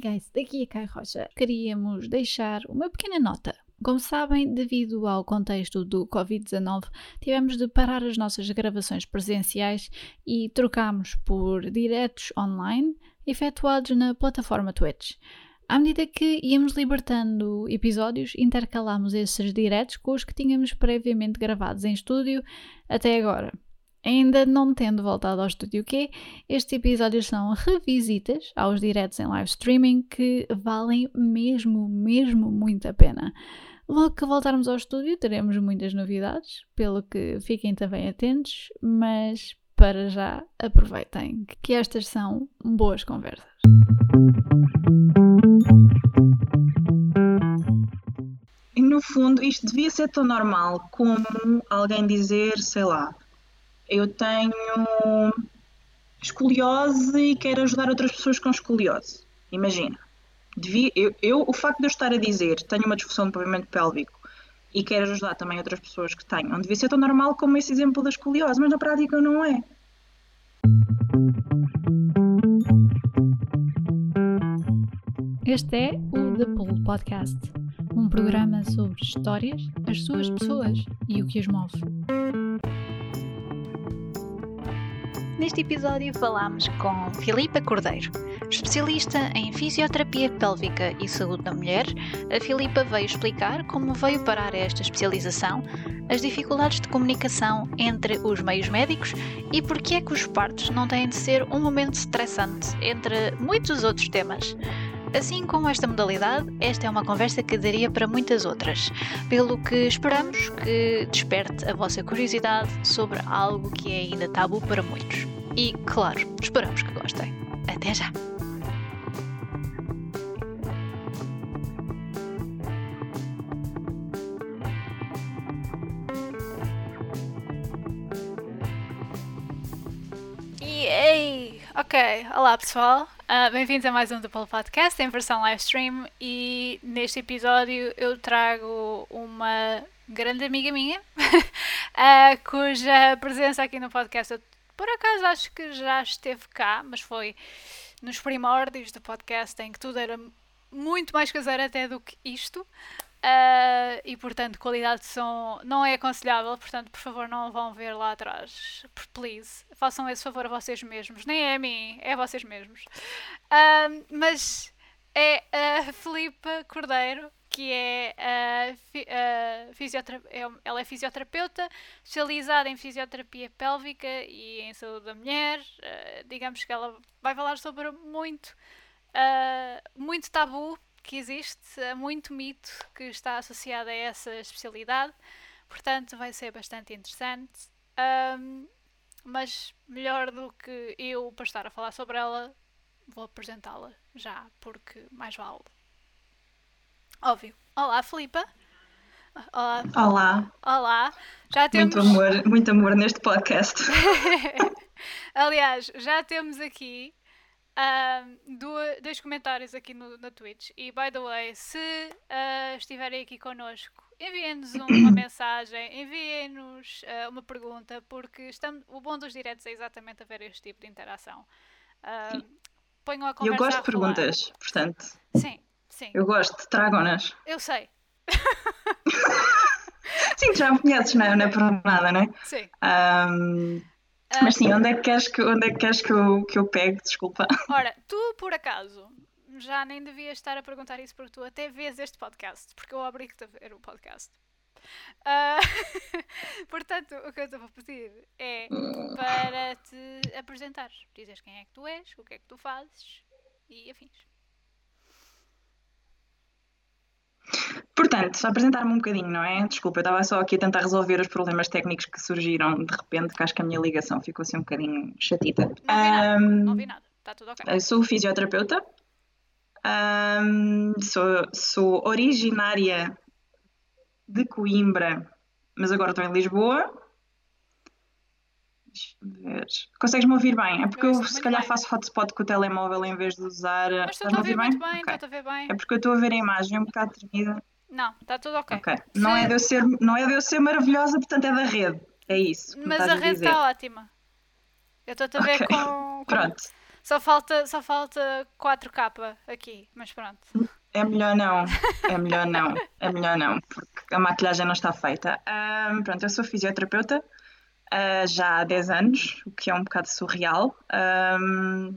Guys, daqui a Kai Rocha. Queríamos deixar uma pequena nota. Como sabem, devido ao contexto do Covid-19, tivemos de parar as nossas gravações presenciais e trocámos por diretos online efetuados na plataforma Twitch. À medida que íamos libertando episódios, intercalámos esses diretos com os que tínhamos previamente gravados em estúdio até agora. Ainda não tendo voltado ao Estúdio Q, estes episódios são revisitas aos diretos em live streaming que valem mesmo, mesmo muito a pena. Logo que voltarmos ao estúdio, teremos muitas novidades, pelo que fiquem também atentos, mas para já aproveitem que estas são boas conversas. No fundo, isto devia ser tão normal como alguém dizer, sei lá, eu tenho escoliose e quero ajudar outras pessoas com escoliose. Imagina. Devia, eu, eu, o facto de eu estar a dizer tenho uma disfunção do pavimento pélvico e quero ajudar também outras pessoas que tenham, devia ser tão normal como esse exemplo da escoliose, mas na prática não é. Este é o The Pool Podcast, um programa sobre histórias, as suas pessoas e o que as move. Neste episódio falamos com Filipa Cordeiro, especialista em fisioterapia pélvica e saúde da mulher. A Filipa veio explicar como veio parar esta especialização, as dificuldades de comunicação entre os meios médicos e porque é que os partos não têm de ser um momento estressante, entre muitos outros temas. Assim como esta modalidade, esta é uma conversa que daria para muitas outras, pelo que esperamos que desperte a vossa curiosidade sobre algo que é ainda tabu para muitos. E, claro, esperamos que gostem. Até já! Ei! Ok, olá pessoal, uh, bem-vindos a mais um do Polo Podcast em versão live stream e neste episódio eu trago uma grande amiga minha uh, cuja presença aqui no podcast eu, por acaso acho que já esteve cá, mas foi nos primórdios do podcast em que tudo era muito mais caseiro até do que isto. Uh, e portanto, qualidade de som não é aconselhável, portanto, por favor, não vão ver lá atrás. Please, façam esse favor a vocês mesmos. Nem é a mim, é a vocês mesmos. Uh, mas é a Filipe Cordeiro, que é, a, a ela é fisioterapeuta, especializada em fisioterapia pélvica e em saúde da mulher. Digamos que ela vai falar sobre muito, muito tabu que existe, há muito mito que está associado a essa especialidade, portanto vai ser bastante interessante. Um, mas melhor do que eu para estar a falar sobre ela, vou apresentá-la já, porque mais vale. Óbvio. Olá, Filipa. Olá. Olá. Olá. Já temos... Muito amor, muito amor neste podcast. Aliás, já temos aqui um, dois comentários aqui no, no Twitch. E, by the way, se uh, estiverem aqui connosco, enviem-nos uma mensagem, enviem-nos uh, uma pergunta, porque estamos, o bom dos diretos é exatamente haver este tipo de interação. Uh, ponham a conversa Eu gosto de perguntas, portanto. Sim, sim. Eu gosto, tragam-nas. Eu sei. sim, já me conheces, não é, não é por nada, não é? Sim. Um, mas sim, onde é que queres que, onde é que, queres que, eu, que eu pegue? Desculpa. Ora, tu por acaso já nem devias estar a perguntar isso porque tu até vês este podcast, porque eu obrigo-te a ver o podcast. Uh, portanto, o que eu te vou pedir é para te apresentares, dizes quem é que tu és, o que é que tu fazes e afins. Portanto, apresentar-me um bocadinho, não é? Desculpa, eu estava só aqui a tentar resolver os problemas técnicos que surgiram de repente, que acho que a minha ligação ficou assim um bocadinho chatita. Não vi nada, um, não vi nada. está tudo ok. Sou fisioterapeuta, um, sou, sou originária de Coimbra, mas agora estou em Lisboa. Ver. Consegues-me ouvir bem? É porque eu, eu se calhar bem. faço hotspot com o telemóvel em vez de usar. Mas estou a ouvir muito bem, estou a ver bem. É porque eu estou a ver a imagem um bocado tremida. Não, está tudo ok. okay. Não, é de eu ser, não é de eu ser maravilhosa, portanto é da rede. É isso. Mas a rede está ótima. Eu estou a ver okay. com, com, Pronto. Só falta, só falta 4K aqui, mas pronto. É melhor não, é melhor não, é melhor não, porque a maquilhagem não está feita. Um, pronto, eu sou fisioterapeuta uh, já há 10 anos, o que é um bocado surreal. Um,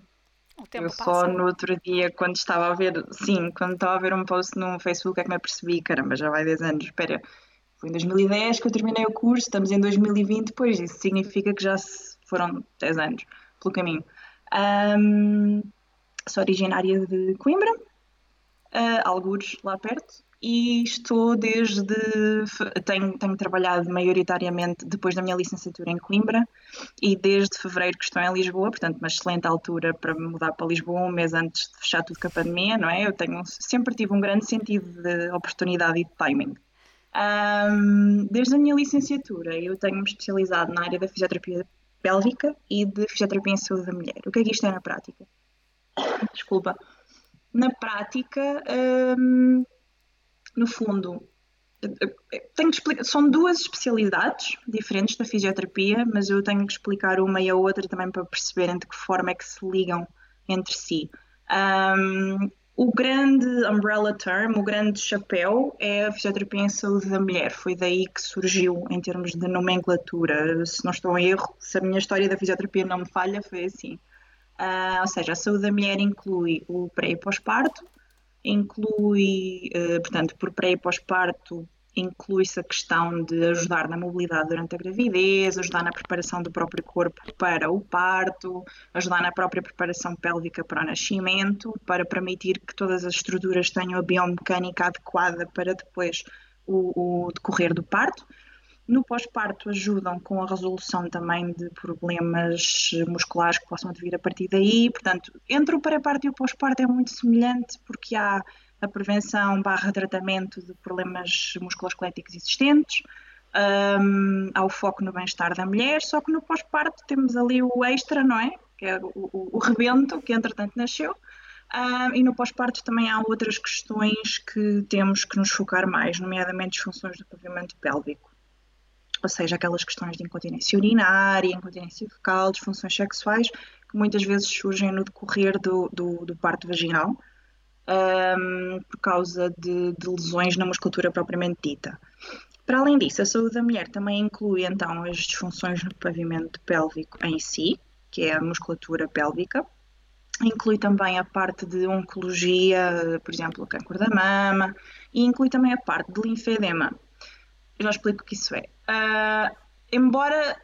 eu só passa. no outro dia, quando estava a ver, sim, quando estava a ver um post no Facebook, é que me apercebi, caramba, já vai 10 anos, espera, foi em 2010 que eu terminei o curso, estamos em 2020, pois isso significa que já foram 10 anos pelo caminho. Um, sou originária de Coimbra, uh, algures lá perto, e estou desde. Tenho, tenho trabalhado maioritariamente depois da minha licenciatura em Coimbra e desde fevereiro que estou em Lisboa, portanto, uma excelente altura para mudar para Lisboa, um mês antes de fechar tudo com a pandemia, não é? Eu tenho, sempre tive um grande sentido de oportunidade e de timing. Um, desde a minha licenciatura, eu tenho-me especializado na área da fisioterapia pélvica e de fisioterapia em saúde da mulher. O que é que isto é na prática? Desculpa. Na prática, um, no fundo, tenho explicar, são duas especialidades diferentes da fisioterapia, mas eu tenho que explicar uma e a outra também para perceberem de que forma é que se ligam entre si. Um, o grande umbrella term, o grande chapéu, é a fisioterapia em saúde da mulher. Foi daí que surgiu em termos de nomenclatura. Se não estou em erro, se a minha história da fisioterapia não me falha, foi assim. Uh, ou seja, a saúde da mulher inclui o pré e pós-parto, inclui, uh, portanto, por pré e pós-parto, inclui-se a questão de ajudar na mobilidade durante a gravidez, ajudar na preparação do próprio corpo para o parto, ajudar na própria preparação pélvica para o nascimento, para permitir que todas as estruturas tenham a biomecânica adequada para depois o, o decorrer do parto. No pós-parto ajudam com a resolução também de problemas musculares que possam vir a partir daí. Portanto, entre o pré-parto e o pós-parto é muito semelhante porque há a prevenção barra tratamento de problemas musculoesqueléticos existentes, um, há o foco no bem-estar da mulher, só que no pós-parto temos ali o extra, não é? Que é o, o, o rebento, que entretanto nasceu, um, e no pós-parto também há outras questões que temos que nos focar mais, nomeadamente disfunções do pavimento pélvico. Seja, aquelas questões de incontinência urinária, incontinência fecal, disfunções sexuais, que muitas vezes surgem no decorrer do, do, do parto vaginal um, por causa de, de, lesões na musculatura propriamente dita. Para além disso, a saúde da mulher também inclui então as disfunções no pavimento pélvico em si, que é a musculatura pélvica. Inclui também a parte de oncologia, por exemplo, o câncer da mama, e inclui também a parte de linfedema. Eu já explico o que isso é. Uh, embora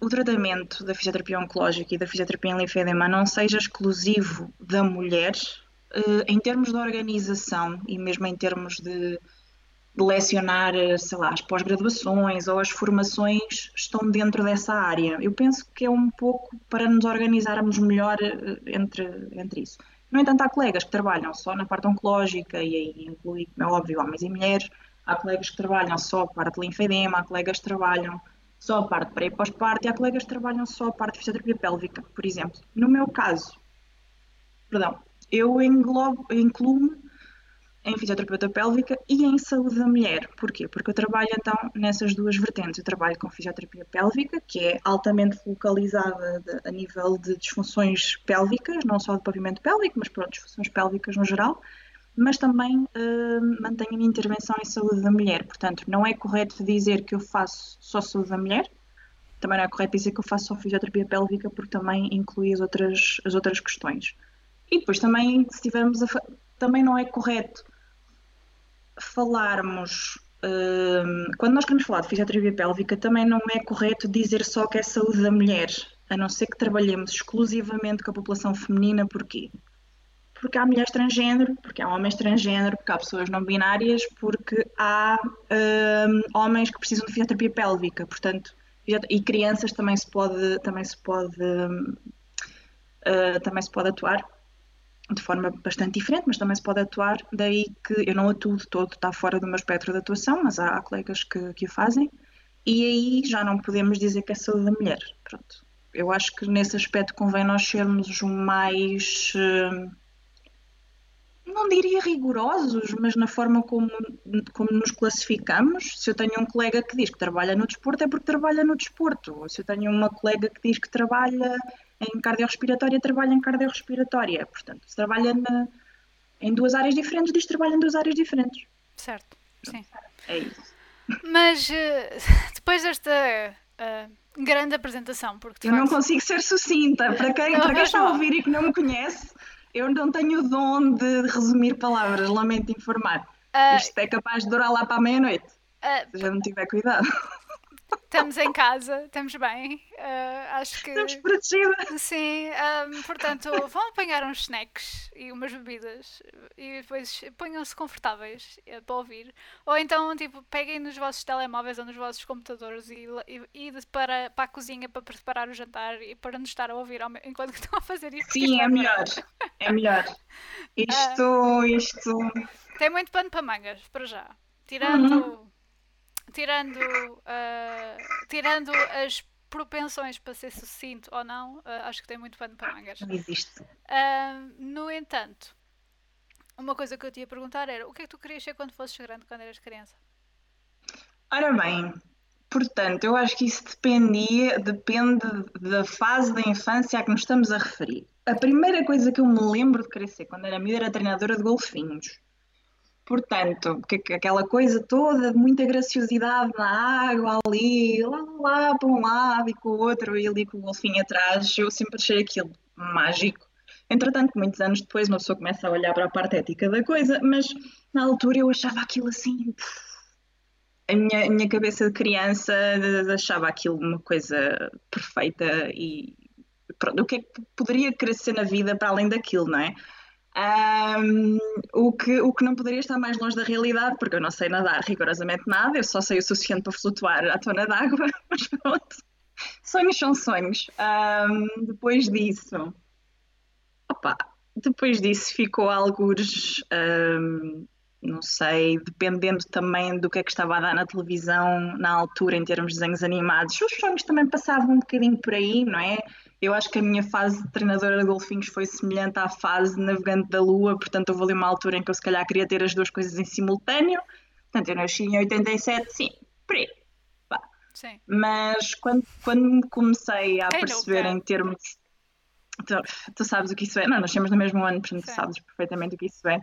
o tratamento da fisioterapia oncológica e da fisioterapia em linfedema não seja exclusivo da mulher, uh, em termos de organização e mesmo em termos de, de lecionar, sei lá, as pós-graduações ou as formações estão dentro dessa área. Eu penso que é um pouco para nos organizarmos melhor uh, entre, entre isso. No entanto, há colegas que trabalham só na parte oncológica e aí inclui, é óbvio, homens e mulheres. Há colegas que trabalham só a parte de linfedema, há colegas que trabalham só a parte pré e pós-parto e há colegas que trabalham só a parte de fisioterapia pélvica, por exemplo. No meu caso, perdão, eu incluo-me em fisioterapeuta pélvica e em saúde da mulher. Porquê? Porque eu trabalho então nessas duas vertentes. Eu trabalho com fisioterapia pélvica, que é altamente focalizada a nível de disfunções pélvicas, não só de pavimento pélvico, mas para disfunções pélvicas no geral, mas também uh, mantenho a minha intervenção em saúde da mulher. Portanto, não é correto dizer que eu faço só saúde da mulher, também não é correto dizer que eu faço só fisioterapia pélvica, porque também inclui as outras, as outras questões. E depois também, se tivermos também não é correto falarmos hum, quando nós queremos falar de fisioterapia pélvica, também não é correto dizer só que é saúde da mulher, a não ser que trabalhemos exclusivamente com a população feminina, porquê? Porque há mulheres transgênero, porque há homens transgênero, porque há pessoas não binárias, porque há hum, homens que precisam de fisioterapia pélvica, portanto, e crianças também se pode, também se pode, uh, também se pode atuar de forma bastante diferente, mas também se pode atuar, daí que eu não atuo de todo, está fora do meu espectro de atuação, mas há, há colegas que, que o fazem, e aí já não podemos dizer que é saúde da mulher. Pronto. Eu acho que nesse aspecto convém nós sermos o mais. Eh, não, diria rigorosos, mas na forma como, como nos classificamos. Se eu tenho um colega que diz que trabalha no desporto, é porque trabalha no desporto. Se eu tenho uma colega que diz que trabalha em cardiorrespiratória, trabalha em cardiorrespiratória. Portanto, se trabalha na, em duas áreas diferentes, diz que trabalha em duas áreas diferentes. Certo, sim. É isso. Mas eh, depois desta uh, grande apresentação, porque eu facto... não consigo ser sucinta. Para quem, não, para quem está a ouvir e que não me conhece, eu não tenho o dom de resumir palavras, lamento informar. Uh, Isto é capaz de durar lá para a meia-noite. Uh, se já não tiver cuidado. Estamos em casa, estamos bem. Uh, acho que. Estamos protegidas. Sim, um, portanto, vão apanhar uns snacks e umas bebidas e depois ponham-se confortáveis uh, para ouvir. Ou então, tipo, peguem nos vossos telemóveis ou nos vossos computadores e, e, e para, para a cozinha para preparar o jantar e para nos estar a ouvir ao, enquanto estão a fazer isso. Sim, é melhor. É melhor. Isto, uh, isto. Tem muito pano para mangas, para já. Tirando. Uhum tirando, uh, tirando as propensões para ser sucinto ou não, uh, acho que tem muito pano para mangas. Não existe. Uh, no entanto, uma coisa que eu te ia perguntar era o que é que tu querias ser quando fosses grande, quando eras criança? Ora bem, portanto, eu acho que isso dependia, depende da fase da infância a que nos estamos a referir. A primeira coisa que eu me lembro de ser quando era miúda era treinadora de golfinhos. Portanto, que, aquela coisa toda de muita graciosidade na água, ali, lá, lá, para um lado e com o outro, e ali com o golfinho atrás, eu sempre achei aquilo mágico. Entretanto, muitos anos depois, uma pessoa começa a olhar para a parte ética da coisa, mas na altura eu achava aquilo assim. A minha, a minha cabeça de criança achava aquilo uma coisa perfeita e pronto, o que é que poderia crescer na vida para além daquilo, não é? Um, o, que, o que não poderia estar mais longe da realidade, porque eu não sei nadar rigorosamente nada, eu só sei o suficiente para flutuar à tona d'água, mas pronto. Sonhos são sonhos. Um, depois disso, opa, depois disso ficou alguns, um, não sei, dependendo também do que é que estava a dar na televisão na altura em termos de desenhos animados, os sonhos também passavam um bocadinho por aí, não é? Eu acho que a minha fase de treinadora de golfinhos foi semelhante à fase de navegante da Lua, portanto houve ali uma altura em que eu se calhar queria ter as duas coisas em simultâneo. Portanto, eu nasci em 87, sim, por aí. Sim. Mas quando, quando comecei a Quem perceber em termos. Tu, tu, sabes o que isso é? Não, nós temos no mesmo ano, portanto tu sabes perfeitamente o que isso é.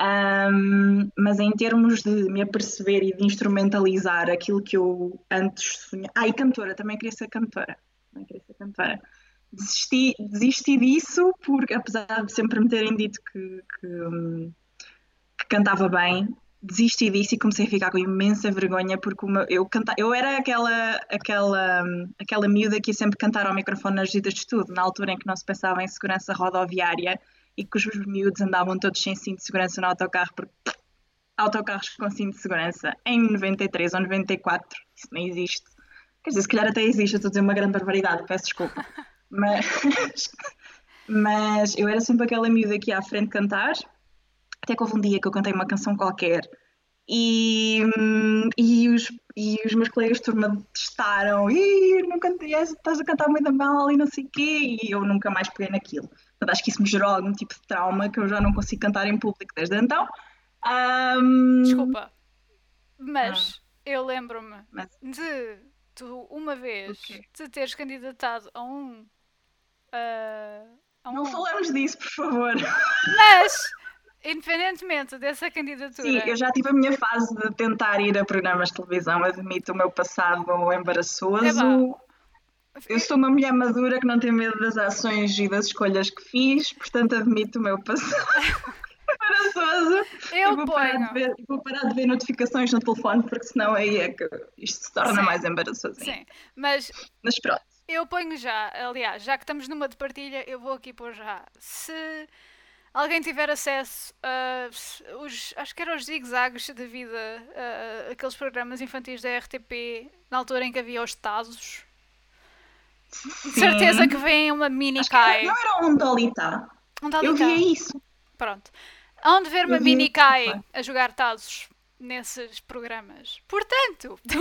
Um, mas em termos de me aperceber e de instrumentalizar aquilo que eu antes sonhava. Ah, e cantora, também queria ser cantora. Também queria ser cantora desisti, desisti disso, porque apesar de sempre me terem dito que, que, que cantava bem, desisti disso e comecei a ficar com imensa vergonha porque uma, eu, canta, eu era aquela, aquela, aquela miúda que ia sempre cantar ao microfone nas visitas de estudo, na altura em que não se pensava em segurança rodoviária e que os miúdos andavam todos sem cinto de segurança no autocarro, porque autocarros com cinto de segurança em 93 ou 94, isso não existe. Quer dizer, se calhar até existe, estou a dizer uma grande barbaridade, peço desculpa. Mas, mas eu era sempre aquela miúda ia à frente cantar, até que houve um dia que eu cantei uma canção qualquer e, e, os, e os meus colegas de turma testaram e não cantei estás a cantar muito mal e não sei o quê, e eu nunca mais peguei naquilo. Portanto, acho que isso me gerou algum tipo de trauma que eu já não consigo cantar em público desde então. Um... Desculpa, mas ah. eu lembro-me mas... de tu uma vez okay. te teres candidatado a um Uh, um... Não falamos disso, por favor. Mas, independentemente dessa candidatura. Sim, eu já tive a minha fase de tentar ir a programas de televisão, admito o meu passado embaraçoso. É eu sou uma mulher madura que não tem medo das ações e das escolhas que fiz, portanto admito o meu passado embaraçoso. Eu e vou, parar de ver, vou parar de ver notificações no telefone, porque senão aí é que isto se torna Sim. mais embaraçoso. Sim, mas, mas pronto. Eu ponho já, aliás, já que estamos numa de partilha, eu vou aqui pôr já. Se alguém tiver acesso a os, acho que eram os zigzags da vida, uh, aqueles programas infantis da RTP, na altura em que havia os Tazos. De certeza que vem uma mini Kai. Não era um Dolita. Um Dolita. Eu via isso. Pronto. Hão de ver uma mini Kai a jogar Tazos nesses programas. Portanto.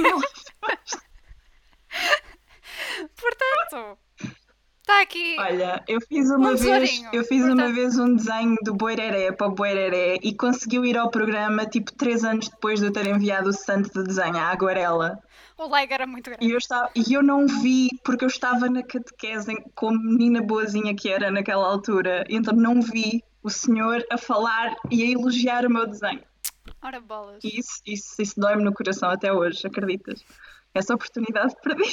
Portanto, Está aqui. Olha, eu fiz uma Um vez, eu fiz uma portanto- vez um desenho do Boireré para o Boireré e conseguiu ir ao programa tipo três anos depois de eu ter enviado o santo de desenho, a aguarela. O like era muito grande. E eu, estava, e eu não vi porque eu estava na catequese como menina boazinha que era naquela altura, então não vi o senhor a falar e a elogiar o meu desenho. Ora bolas. Isso, isso, isso dói-me no coração até hoje, acreditas? Essa oportunidade perdi.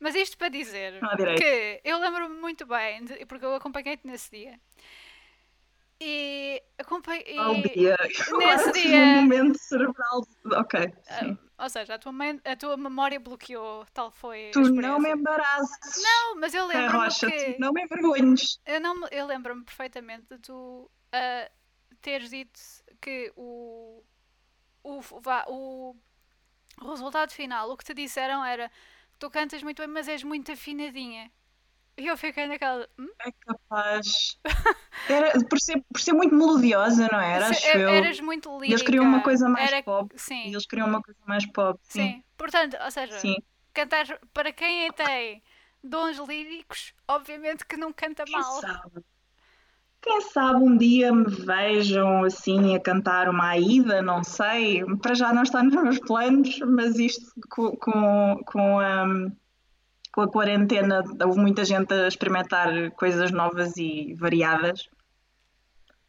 Mas isto para dizer direito. que eu lembro-me muito bem, de- porque eu acompanhei-te nesse dia. E acompanhei. Ao dia. nesse Agora tive dia- um momento cerebral. Ok, sim. Ou seja, a tua, mãe- a tua memória bloqueou, tal foi Tu não me embaraçes. Não, mas eu É lembro-me que... tu não me envergonhes. Eu, não, eu lembro-me perfeitamente de tu ah, teres dito que o, o, o resultado final, o que te disseram era tu cantas muito bem, mas és muito afinadinha. E eu fiquei naquela. Hum? É capaz. Era, por, ser, por ser muito melodiosa, não era? Se- Acho e- eu. eras muito lírica. Eles queriam uma coisa mais Era- pop. Sim, E eles queriam uma coisa mais pop. sim. Sim. Portanto, ou seja, Sim. cantar para quem tem dons líricos, obviamente que não canta mal. sabe? Quem sabe um dia me vejam assim a cantar uma Aida, não sei. Para já não está nos meus planos, mas isto com, com, com, a, com a quarentena houve muita gente a experimentar coisas novas e variadas.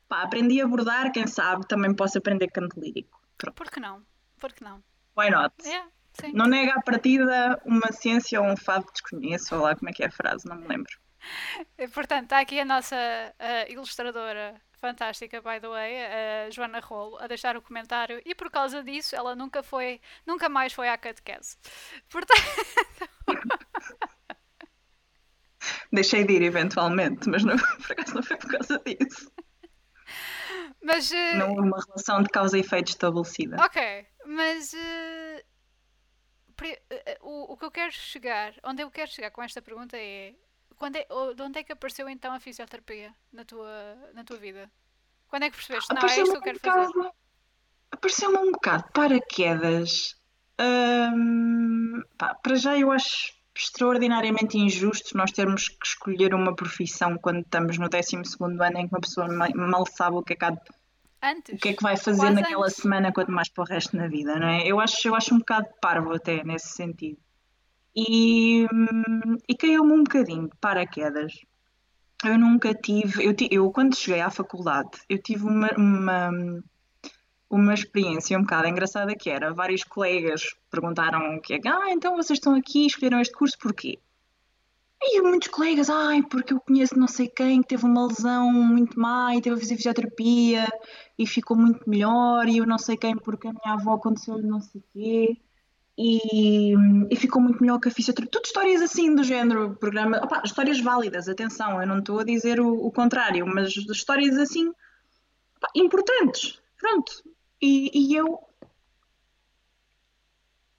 Pá, aprendi a bordar, quem sabe também posso aprender canto lírico. Pronto, Por que não? Por que não? why not? Não nega à partida uma ciência ou um fado que desconheço, ou lá como é que é a frase, não me lembro. E, Portanto, está aqui a nossa ilustradora fantástica, by the way, a Joana Rolo, a deixar o comentário e por causa disso ela nunca foi, nunca mais foi à catequese. Portanto, Deixei de ir eventualmente, mas não, por acaso não foi por causa disso. mas ah, Não houve uma relação de causa e efeito estabelecida. ok, mas ah, o, o que eu quero chegar, onde eu quero chegar com esta pergunta é, quando é de onde é que apareceu então a fisioterapia na tua, na tua vida? Quando é que percebeste? Não, é isto que eu um quero fazer. bocado, apareceu-me um bocado paraquedas. Hum, pá, para já eu acho extraordinariamente injusto nós termos que escolher uma profissão quando estamos no 12 ano em que uma pessoa ma- mal sabe o que é que, há Antes? o que, é que vai fazer naquela antes. semana, quanto mais para o resto na vida, não é? Eu acho, eu acho um bocado parvo até nesse sentido. E, hum, e caiu-me um bocadinho de paraquedas. Eu nunca tive, eu, eu quando cheguei à faculdade, eu tive uma, uma, uma experiência um bocado engraçada que era, vários colegas perguntaram o que é, ah, então vocês estão aqui, escolheram este curso porquê? E muitos colegas, ai, porque eu conheço não sei quem que teve uma lesão muito má e teve a fazer fisioterapia e ficou muito melhor, e eu não sei quem porque a minha avó aconteceu-lhe não sei quê. E, e ficou muito melhor que a fisioterapia. Tudo histórias assim do género, programa. Opa, histórias válidas, atenção, eu não estou a dizer o, o contrário, mas histórias assim pá, importantes. Pronto. E, e eu.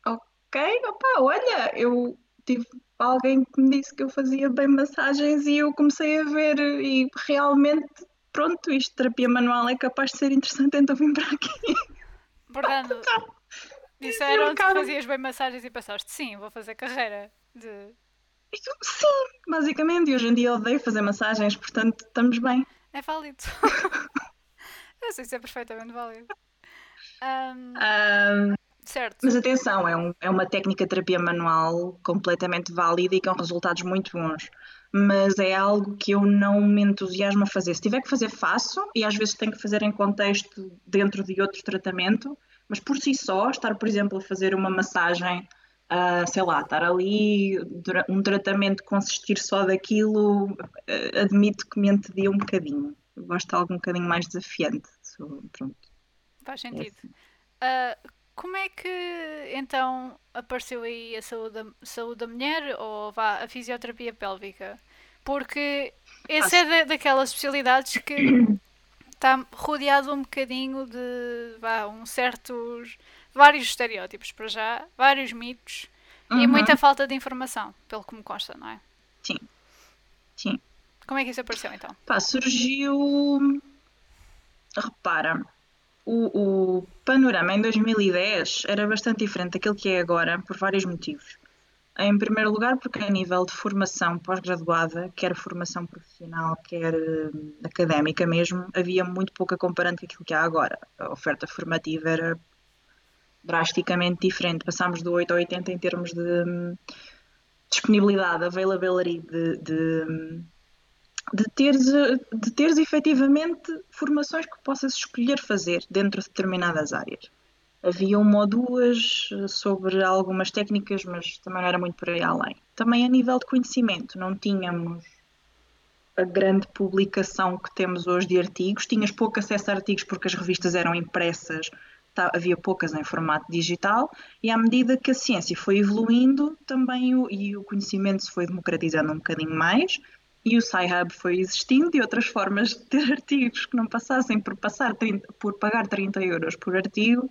Ok, opa, olha, eu tive alguém que me disse que eu fazia bem massagens e eu comecei a ver e realmente, pronto, isto terapia manual é capaz de ser interessante, então vim para aqui. Portanto, Eu disseram-te que acabo- fazias bem massagens e pensaste, sim, vou fazer carreira de... Sim, basicamente, e hoje em dia eu odeio fazer massagens, portanto estamos bem. É válido. Eu sei se é perfeitamente válido. Ahm, Ahm, certo. mas atenção, é, um- é uma técnica de terapia manual completamente válida e com resultados muito bons. Mas é algo que eu não me entusiasmo a fazer. Se tiver que fazer, faço, e às vezes tenho que fazer em contexto dentro de outro tratamento, mas por si só, estar, por exemplo, a fazer uma massagem, ah, sei lá, estar ali, um tratamento consistir só daquilo, ah, admito que me entedia um bocadinho. Eu gosto de algo um bocadinho mais desafiante. Sou- pronto. Faz é sentido. assim. Ah, como é que então apareceu aí a saúde da, saúde da mulher ou vá, a fisioterapia pélvica? Porque esse é da- daquelas especialidades que está rodeado um bocadinho de vá, um certos vários estereótipos para já, vários mitos e Uhum. muita falta de informação, pelo que me consta, não é? Sim, sim. Como é que isso apareceu então? Pá, surgiu. Repara, o, o panorama em 2010 era bastante diferente daquilo que é agora, por vários motivos. Em primeiro lugar, porque a nível de formação pós-graduada, quer formação profissional, quer uh, académica mesmo, havia muito pouca comparando com aquilo que há agora. A oferta formativa era drasticamente diferente. Passámos do 8 ao 80 em termos de um, disponibilidade, availability, de, de, de, teres, de teres efetivamente formações que possas escolher fazer dentro de determinadas áreas. Havia uma ou duas sobre algumas técnicas, mas também não era muito por aí além. Também a nível de conhecimento, não tínhamos a grande publicação que temos hoje de artigos. Tinhas pouco acesso a artigos porque as revistas eram impressas Tá, havia poucas em formato digital, e à medida que a ciência foi evoluindo, também o, e o conhecimento se foi democratizando um bocadinho mais, e o Sci-Hub foi existindo e outras formas de ter artigos que não passassem por, passar 30, por pagar 30 euros por artigo,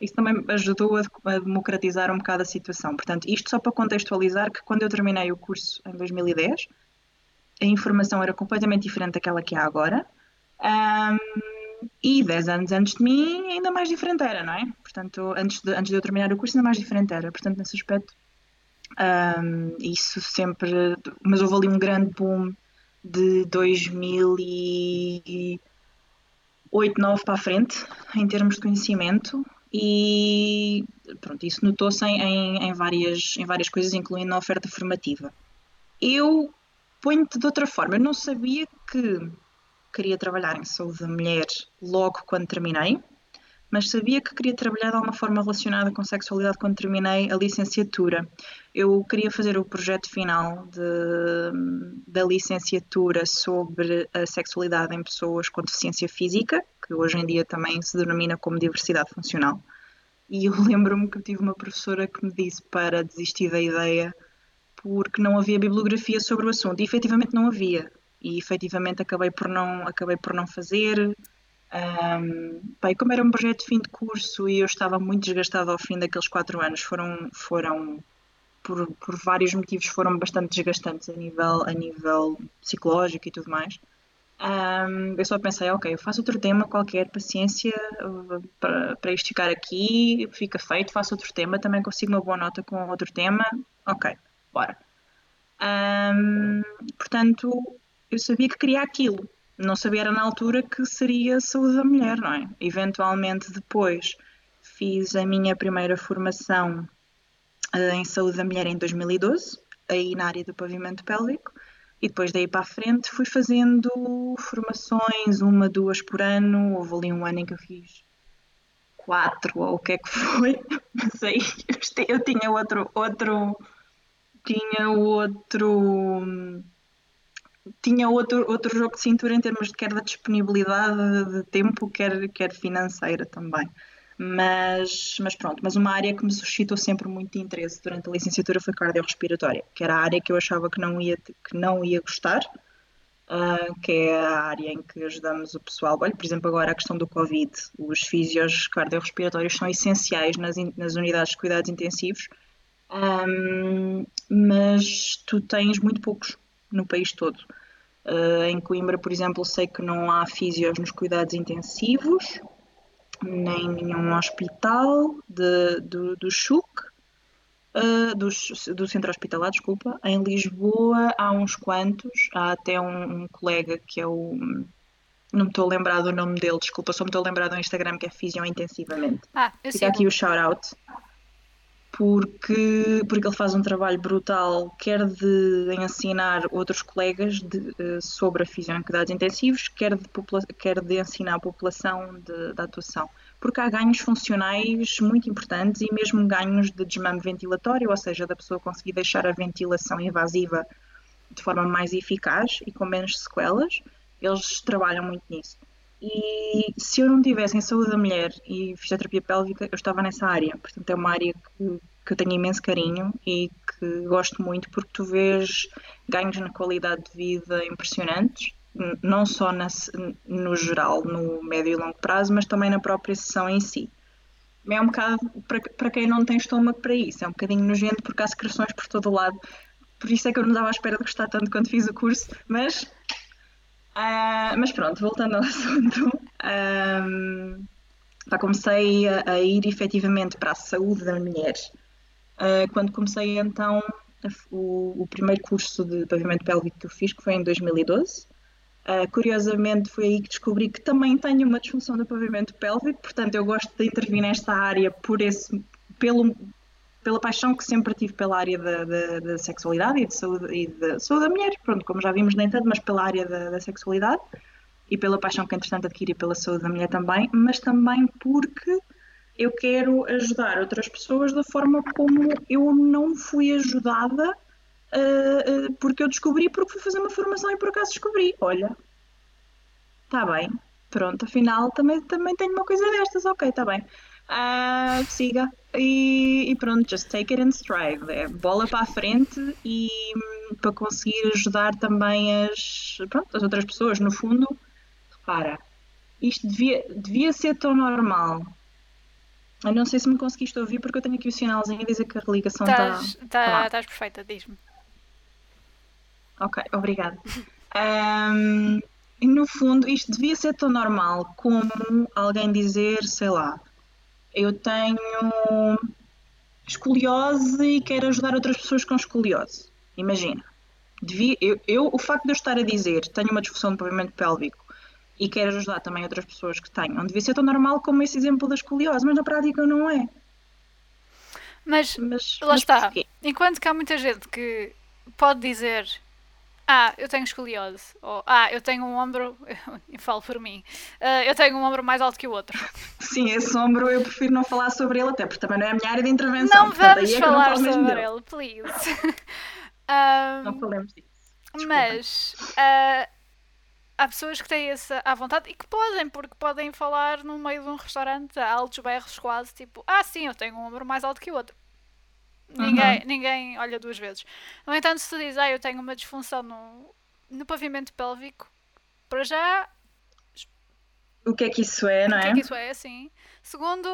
isso também ajudou a, democratizar um bocado a situação. Portanto, isto só para contextualizar que quando eu terminei o curso em 2010, a informação era completamente diferente daquela que há agora. Um, e 10 anos antes de mim, ainda mais diferente era, não é? Portanto, antes de, antes de eu terminar o curso, ainda mais diferente era. Portanto, nesse aspecto, um, isso sempre. Mas houve ali um grande boom de 2008, 9 para a frente, em termos de conhecimento, e pronto, isso notou-se em, em, várias, em várias coisas, incluindo na oferta formativa. Eu ponho-te de outra forma, eu não sabia que queria trabalhar em saúde da mulher logo quando terminei, mas sabia que queria trabalhar de alguma forma relacionada com sexualidade quando terminei a licenciatura. Eu queria fazer o projeto final de, da licenciatura sobre a sexualidade em pessoas com deficiência física, que hoje em dia também se denomina como diversidade funcional. E eu lembro-me que tive uma professora que me disse para desistir da ideia porque não havia bibliografia sobre o assunto. E efetivamente não havia e efetivamente acabei por não, acabei por não fazer. Um, bem, como era um projeto de fim de curso e eu estava muito desgastada ao fim daqueles quatro anos, foram, foram por, por vários motivos, foram bastante desgastantes a nível, a nível psicológico e tudo mais. Um, eu só pensei, ok, eu faço outro tema qualquer, paciência para, para aqui, fica feito, faço outro tema, também consigo uma boa nota com outro tema, ok, bora. Um, portanto, eu sabia que queria aquilo. Não sabia era na altura que seria saúde da mulher, não é? Eventualmente depois fiz a minha primeira formação uh, em saúde da mulher em 2012, aí na área do pavimento pélvico, e depois daí para a frente fui fazendo formações, uma, duas por ano. Houve ali um ano em que eu fiz quatro ou o que é que foi, mas aí eu tinha outro, outro, tinha outro tinha outro, outro jogo de cintura em termos de quer da disponibilidade de tempo, quer, quer financeira também. Mas, mas pronto, mas uma área que me suscitou sempre muito interesse durante a licenciatura foi cardiorrespiratória, que era a área que eu achava que não ia, que não ia gostar, uh, que é a área em que ajudamos o pessoal. Olha, por exemplo, agora a questão do Covid, os físios cardiorrespiratórios são essenciais nas, nas unidades de cuidados intensivos, um, mas tu tens muito poucos no país todo. Uh, em Coimbra, por exemplo, sei que não há físios nos cuidados intensivos, nem nenhum hospital de, do, do CHUC, uh, do, do Centro Hospitalar, desculpa. Em Lisboa há uns quantos, há até um, um colega que é o. Não me estou a lembrar do nome dele, desculpa, só me estou a lembrar do Instagram que é Fisio Intensivamente. Ah, eu Fica aqui o shout-out porque, porque ele faz um trabalho brutal, quer de ensinar outros colegas de, eh, sobre a fisião em cuidados intensivos, quer de, quer de ensinar a população de, da atuação. Porque há ganhos funcionais muito importantes e mesmo ganhos de desmame ventilatório, ou seja, da pessoa conseguir deixar a ventilação invasiva de forma mais eficaz e com menos sequelas. Eles trabalham muito nisso. E se eu não tivesse em saúde da mulher e fisioterapia pélvica, eu estava nessa área. Portanto, é uma área que, que eu tenho imenso carinho e que gosto muito porque tu vês ganhos na qualidade de vida impressionantes, não só na, no geral, no médio e longo prazo, mas também na própria sessão em si. É um bocado, para, para quem não tem estômago para isso, é um bocadinho nojento porque há secreções por todo o lado. Por isso é que eu não estava à espera de gostar tanto quando fiz o curso, mas Uh, mas pronto, voltando ao assunto, um, comecei a, a, ir efetivamente para a saúde da mulher uh, quando comecei então o, o, primeiro curso de pavimento pélvico que eu fiz, que foi em 2012. Uh, curiosamente, foi aí que descobri que também tenho uma disfunção do pavimento pélvico, portanto, eu gosto de intervir nesta área por esse, pelo, pela paixão que sempre tive pela área da, da, da sexualidade e de saúde, e de saúde da mulher, pronto, como já vimos nem tanto, mas pela área da, da sexualidade e pela paixão que entretanto adquiri pela saúde da mulher também, mas também porque eu quero ajudar outras pessoas da forma como eu não fui ajudada uh, uh, porque eu descobri, porque fui fazer uma formação e por acaso descobri. Olha, está bem, pronto, afinal também, também tenho uma coisa destas, ok, está bem. Uh, siga e, e, pronto, just take it in stride. É bola para a frente e um, para conseguir ajudar também as, pronto, as outras pessoas. No fundo, repara, isto devia, devia ser tão normal eu não sei se me conseguiste ouvir porque eu tenho aqui o sinalzinho a dizer que a religação está. Estás tá, tá perfeita, diz-me. Ok, obrigada. Um, no fundo, isto devia ser tão normal como alguém dizer, sei lá, eu tenho escoliose e quero ajudar outras pessoas com escoliose. Imagina. Devia, eu, eu, o facto de eu estar a dizer tenho uma disfunção de pavimento pélvico e quer ajudar também outras pessoas que tenham. Devia ser tão normal como esse exemplo da escoliose, mas na prática não é. Mas, mas lá mas está. Porquê? Enquanto que há muita gente que pode dizer ah, eu tenho escoliose, ou ah, eu tenho um ombro, eu falo por mim, uh, eu tenho um ombro mais alto que o outro. Sim, esse ombro eu prefiro não falar sobre ele, até porque também não é a minha área de intervenção. Não portanto, vamos é falar não sobre ele, please. um, não falemos disso. Desculpa. Mas uh, há pessoas que têm essa à vontade e que podem, porque podem falar no meio de um restaurante a altos berros quase, tipo, ah sim, eu tenho um ombro mais alto que o outro. Ninguém, uhum. ninguém olha duas vezes. No entanto, se tu dizes, ah, eu tenho uma disfunção no, no pavimento pélvico, para já. O que é que isso é, não é? O que é que isso é, sim. Segundo,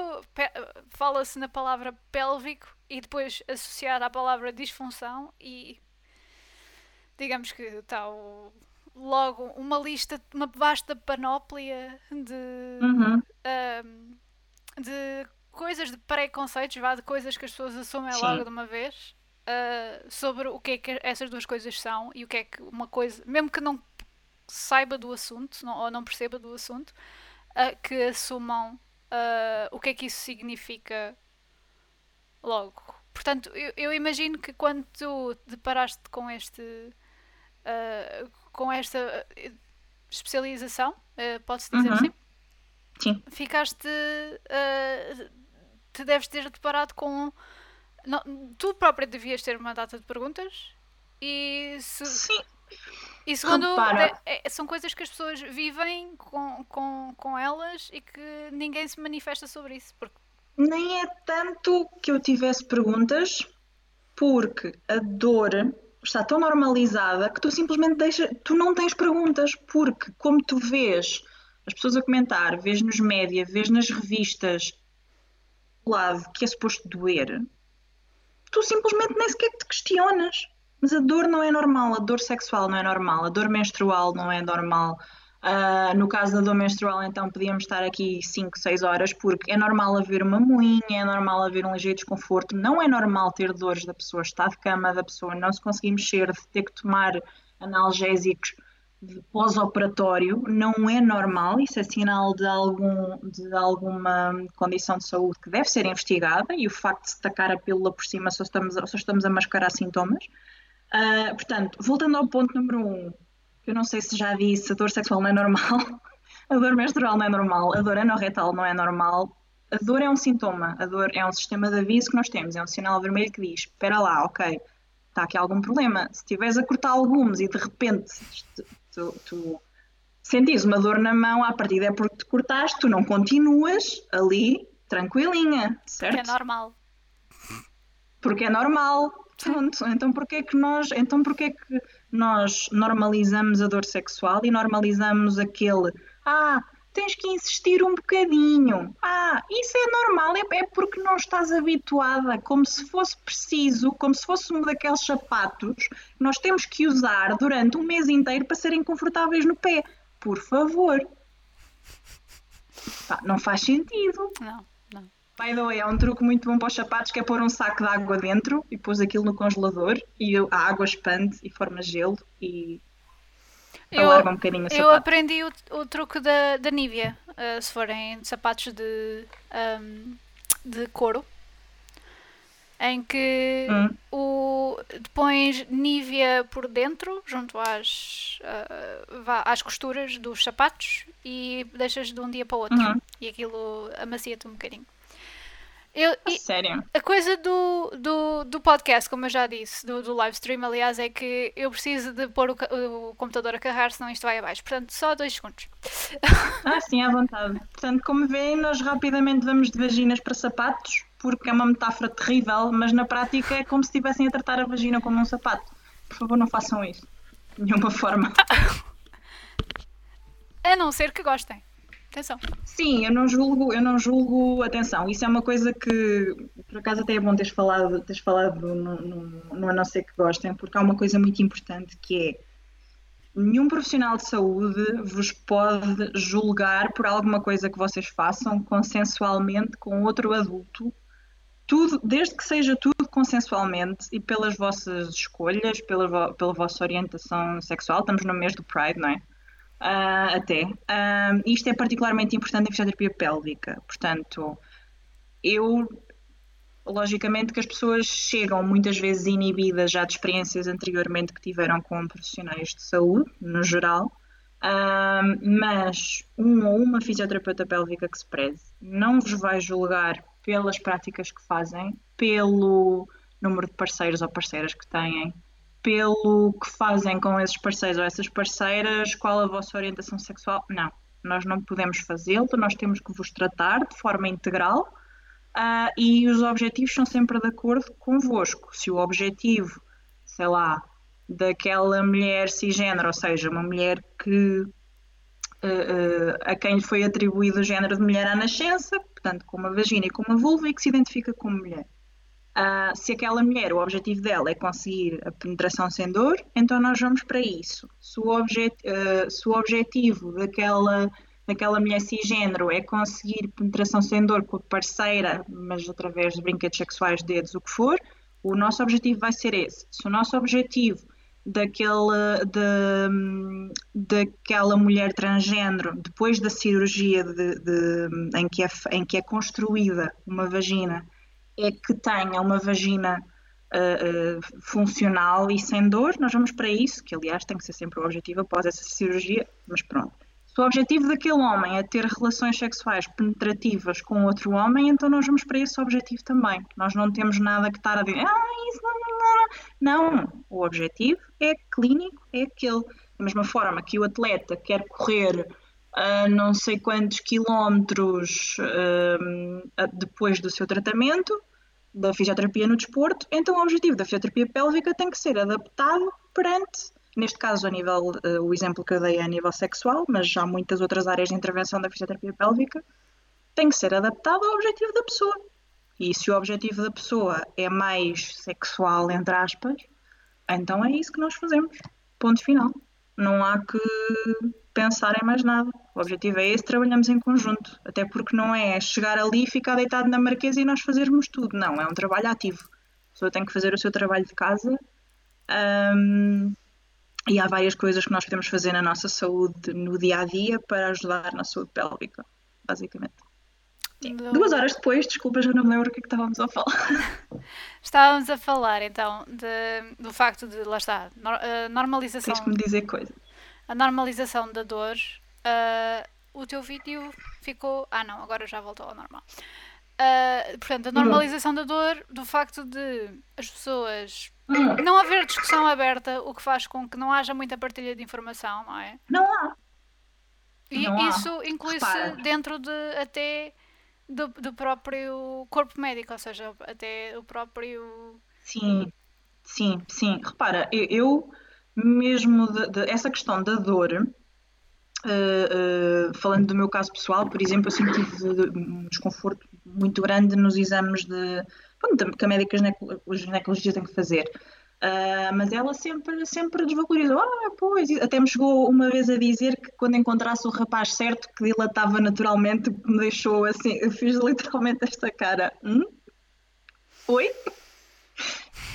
fala-se na palavra pélvico e depois associada à palavra disfunção e digamos que está o logo uma lista, uma vasta panóplia de, uhum. um, de coisas, de preconceitos, vá, de coisas que as pessoas assumem Sim. logo de uma vez uh, sobre o que é que essas duas coisas são e o que é que uma coisa, mesmo que não saiba do assunto não, ou não perceba do assunto, uh, que assumam uh, o que é que isso significa logo. Portanto, eu, eu imagino que quando tu deparaste com este. Com esta especialização, uh, pode-se dizer uhum. assim? Sim. Ficaste. Te deves ter deparado com. Não, tu própria devias ter uma data de perguntas e se, Sim. E segundo, é, é, são coisas que as pessoas vivem com, com, com elas e que ninguém se manifesta sobre isso. Porque... Nem é tanto que eu tivesse perguntas, porque a dor está tão normalizada que tu simplesmente deixa, tu não tens perguntas, porque como tu vês as pessoas a comentar, vês nos média, vês nas revistas lado que é suposto doer, tu simplesmente nem sequer te questionas. Mas a dor não é normal, a dor sexual não é normal, a dor menstrual não é normal, Uh, no caso da dor menstrual, então, podíamos estar aqui 5, 6 horas, porque é normal haver uma moinha, é normal haver um ligeiro desconforto, não é normal ter dores da pessoa estar de cama, da pessoa não se conseguir mexer, de ter que tomar analgésicos pós-operatório, não é normal, isso é sinal de, algum, de alguma condição de saúde que deve ser investigada e o facto de se tacar a pílula por cima só estamos, só estamos a mascarar sintomas. Uh, portanto, voltando ao ponto número 1, um, eu não sei se já disse, a dor sexual não é normal, a dor menstrual não é normal, a dor anorretal não é normal. A dor é um sintoma, a dor é um sistema de aviso que nós temos, é um sinal vermelho que diz: espera lá, ok, está aqui algum problema. Se estiveres a cortar alguns e de repente tu, tu sentis uma dor na mão, a partir é porque te cortaste, tu não continuas ali tranquilinha, certo? Porque é normal. Porque é normal. Pronto, então porquê que nós, então porquê que nós normalizamos a dor sexual e normalizamos aquele ah, tens que insistir um bocadinho. Ah, isso é normal, é, é porque não estás habituada, como se fosse preciso, como se fosse um daqueles sapatos que nós temos que usar durante um mês inteiro para serem confortáveis no pé. Por favor. Pá, não faz sentido. Não, não. By the way, há um truque muito bom para os sapatos que é pôr um saco de água dentro e pôs aquilo no congelador e a água expande e forma gelo e Eu, alarga um bocadinho o eu sapato. aprendi o, o truque da, da Nivea, uh, se forem sapatos de, um, de couro, em que Hum. o, pões Nivea por dentro, junto às, uh, às costuras dos sapatos e deixas de um dia para o outro. Uhum. E aquilo amacia-te um bocadinho. Eu, A e- sério. a coisa do, do, do podcast, como eu já disse, do, do live stream, aliás, é que eu preciso de pôr o, o computador a carregar, senão isto vai abaixo. Portanto, só dois segundos. Ah, sim, à vontade. Portanto, como veem, nós rapidamente vamos de vaginas para sapatos, porque é uma metáfora terrível, mas na prática é como se estivessem a tratar a vagina como um sapato. Por favor, não façam isso. De nenhuma forma. A não ser que gostem. Atenção. Sim, eu não julgo, eu não julgo, atenção, isso é uma coisa que por acaso até é bom teres falado, teres falado no, no, no a não ser que gostem, porque há uma coisa muito importante que é nenhum profissional de saúde vos pode julgar por alguma coisa que vocês façam consensualmente com outro adulto, tudo, desde que seja tudo consensualmente e pelas vossas escolhas, pela, pela vossa orientação sexual, estamos no mês do Pride, não é? Ah, até. Ah, isto é particularmente importante em fisioterapia pélvica. Portanto, eu. Logicamente que as pessoas chegam muitas vezes inibidas já de experiências anteriormente que tiveram com profissionais de saúde, no geral, Ah, mas um ou uma fisioterapeuta pélvica que se preze não vos vai julgar pelas práticas que fazem, pelo número de parceiros ou parceiras que têm, pelo que fazem com esses parceiros ou essas parceiras, qual a vossa orientação sexual. Não, nós não podemos fazê-lo, nós temos que vos tratar de forma integral ah, e os objetivos são sempre de acordo convosco. Se o objetivo, sei lá, daquela mulher cisgênero, ou seja, uma mulher que ah, ah, a quem lhe foi atribuído o género de mulher à nascença, portanto, com uma vagina e com uma vulva e que se identifica como mulher. Ah, se aquela mulher, o objetivo dela é conseguir a penetração sem dor, então nós vamos para isso. Se o, objet, ah, se o objetivo daquela, daquela mulher cisgênero é conseguir penetração sem dor com a parceira, mas através de brinquedos sexuais, dedos, o que for, o nosso objetivo vai ser esse. Se o nosso objetivo daquela, de, daquela mulher transgênero, depois da cirurgia de, de, em, que é, em que é construída uma vagina, é que tenha uma vagina uh, funcional e sem dor, nós vamos para isso, que aliás tem que ser sempre o objetivo após essa cirurgia, mas pronto. Se o objetivo daquele homem é ter relações sexuais penetrativas com outro homem, então nós vamos para esse objetivo também. Nós não temos nada que estar a dizer, ah, isso não, não, não. Não, o objetivo é clínico, é aquele. Da mesma forma que o atleta quer correr a não sei quantos quilómetros uh, depois do seu tratamento da fisioterapia no desporto, então o objetivo da fisioterapia pélvica tem que ser adaptado perante, neste caso a nível, uh, o exemplo que eu dei é a nível sexual, mas já muitas outras áreas de intervenção da fisioterapia pélvica, tem que ser adaptado ao objetivo da pessoa. E se o objetivo da pessoa é mais sexual, entre aspas, então é isso que nós fazemos. Ponto final. Não há que pensar em mais nada. O objetivo é esse, trabalhamos em conjunto. Até porque não é chegar ali, ficar deitado na marquesa e nós fazermos tudo. Não, é um trabalho ativo. A pessoa tem que fazer o seu trabalho de casa. Um, e há várias coisas que nós podemos fazer na nossa saúde no dia a dia para ajudar na saúde pélvica, basicamente. Do- Duas horas depois, desculpa, já não me lembro o que é que estávamos a falar. Estávamos a falar então de- do facto de, lá está, a normalização, Tens que me dizer coisas. a normalização da dor. Ah, o teu vídeo ficou. Ah, não, agora já voltou ao normal. Ah, portanto, a normalização da dor, do facto de as pessoas não haver discussão aberta, o que faz com que não haja muita partilha de informação, não é? não há. E Não isso inclui-se dentro de até do, do próprio corpo médico, ou seja, até o próprio. Sim, sim, sim. Repara, eu, eu mesmo de, de- essa questão da dor, eh, eh, falando do meu caso pessoal, por exemplo, eu sempre tive um desconforto muito grande nos exames de, pronto, que a médica gineco- os ginecologistas têm que fazer. Uh, mas ela sempre, sempre desvalorizou. Ah, pois. Até me chegou uma vez a dizer que quando encontrasse o rapaz certo, que dilatava naturalmente, me deixou assim. Eu fiz literalmente esta cara. Hum? Oi?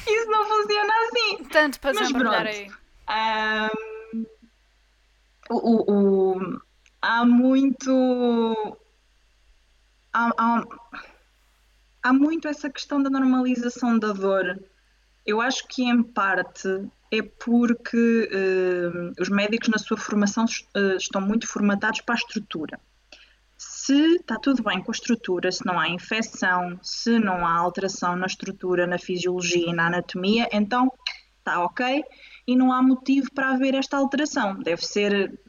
Isso não funciona assim. Tanto para mas pronto. aí. Um, o, o, há muito. Há, há, há muito essa questão da normalização da dor. Eu acho que em parte é porque uh, os médicos na sua formação uh, estão muito formatados para a estrutura. Se está tudo bem com a estrutura, se não há infecção, se não há alteração na estrutura, na fisiologia e na anatomia, então está ok e não há motivo para haver esta alteração. Deve ser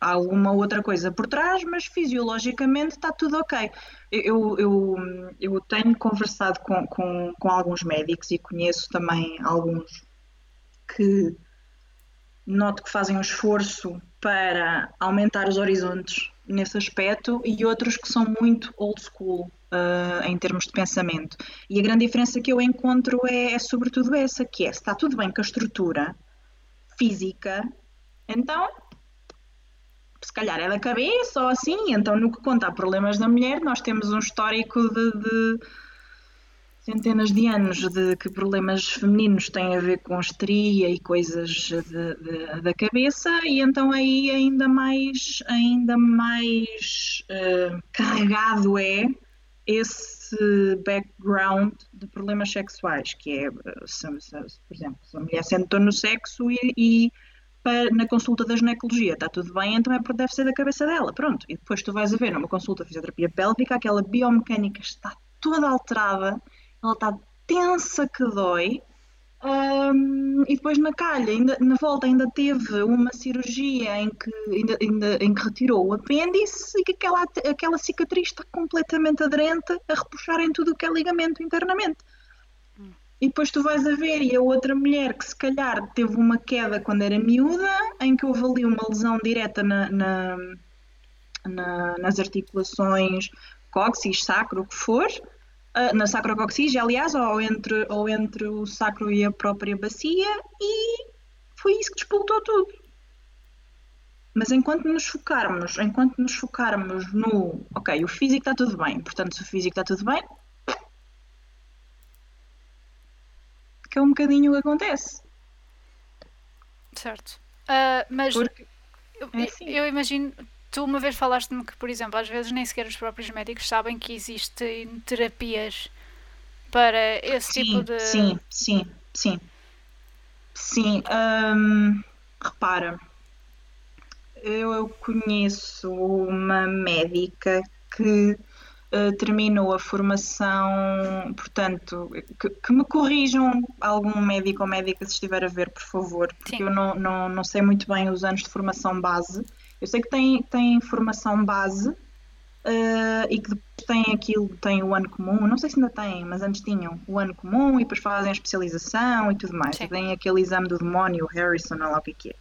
alguma outra coisa por trás, mas fisiologicamente está tudo ok. Eu, eu, eu tenho conversado com, com, com alguns médicos e conheço também alguns que noto que fazem um esforço para aumentar os horizontes nesse aspecto e outros que são muito old school uh, em termos de pensamento. E a grande diferença que eu encontro é, é sobretudo essa, que é, se está tudo bem com a estrutura física, então se calhar é da cabeça ou assim, então no que conta a problemas da mulher, nós temos um histórico de, de centenas de anos de que problemas femininos têm a ver com histeria e coisas da cabeça. E então aí ainda mais ainda mais uh, carregado é esse background de problemas sexuais que é se, se, por exemplo se a mulher sentou no sexo e, e para, na consulta da ginecologia está tudo bem, então é porque deve ser da cabeça dela, pronto. E depois tu vais a ver numa consulta de fisioterapia pélvica, aquela biomecânica está toda alterada, ela está tensa que dói, um, e depois na calha, ainda, na volta ainda teve uma cirurgia em que, ainda, ainda, em que retirou o apêndice e que aquela, aquela cicatriz está completamente aderente a repuxar em tudo o que é ligamento internamente. E depois tu vais a ver, e a outra mulher que se calhar teve uma queda quando era miúda, em que houve ali uma lesão direta na, na, na, nas articulações cóccix, sacro, o que for, na sacrococcige, aliás, ou entre, ou entre o sacro e a própria bacia, e foi isso que despoltou tudo. Mas enquanto nos focarmos, enquanto nos focarmos no, ok, o físico está tudo bem, portanto, se o físico está tudo bem, que é um bocadinho o que acontece. Certo. Uh, mas Porque, é assim. eu, imagino, tu uma vez falaste-me que, por exemplo, às vezes nem sequer os próprios médicos sabem que existem terapias para esse sim, tipo de. Sim, sim, sim. Sim. Um, repara, eu conheço uma médica que eh, terminou a formação, portanto, que, que, me corrijam algum médico ou médica se estiver a ver, por favor, porque Sim. eu não, não, não sei muito bem os anos de formação base. Eu sei que tem, tem formação base uh, e que depois tem aquilo, tem o ano comum, não sei se ainda tem, mas antes tinham o ano comum e depois fazem a especialização e tudo mais. Sim. Tem aquele exame do demónio, o Harrison, ou lá o que é.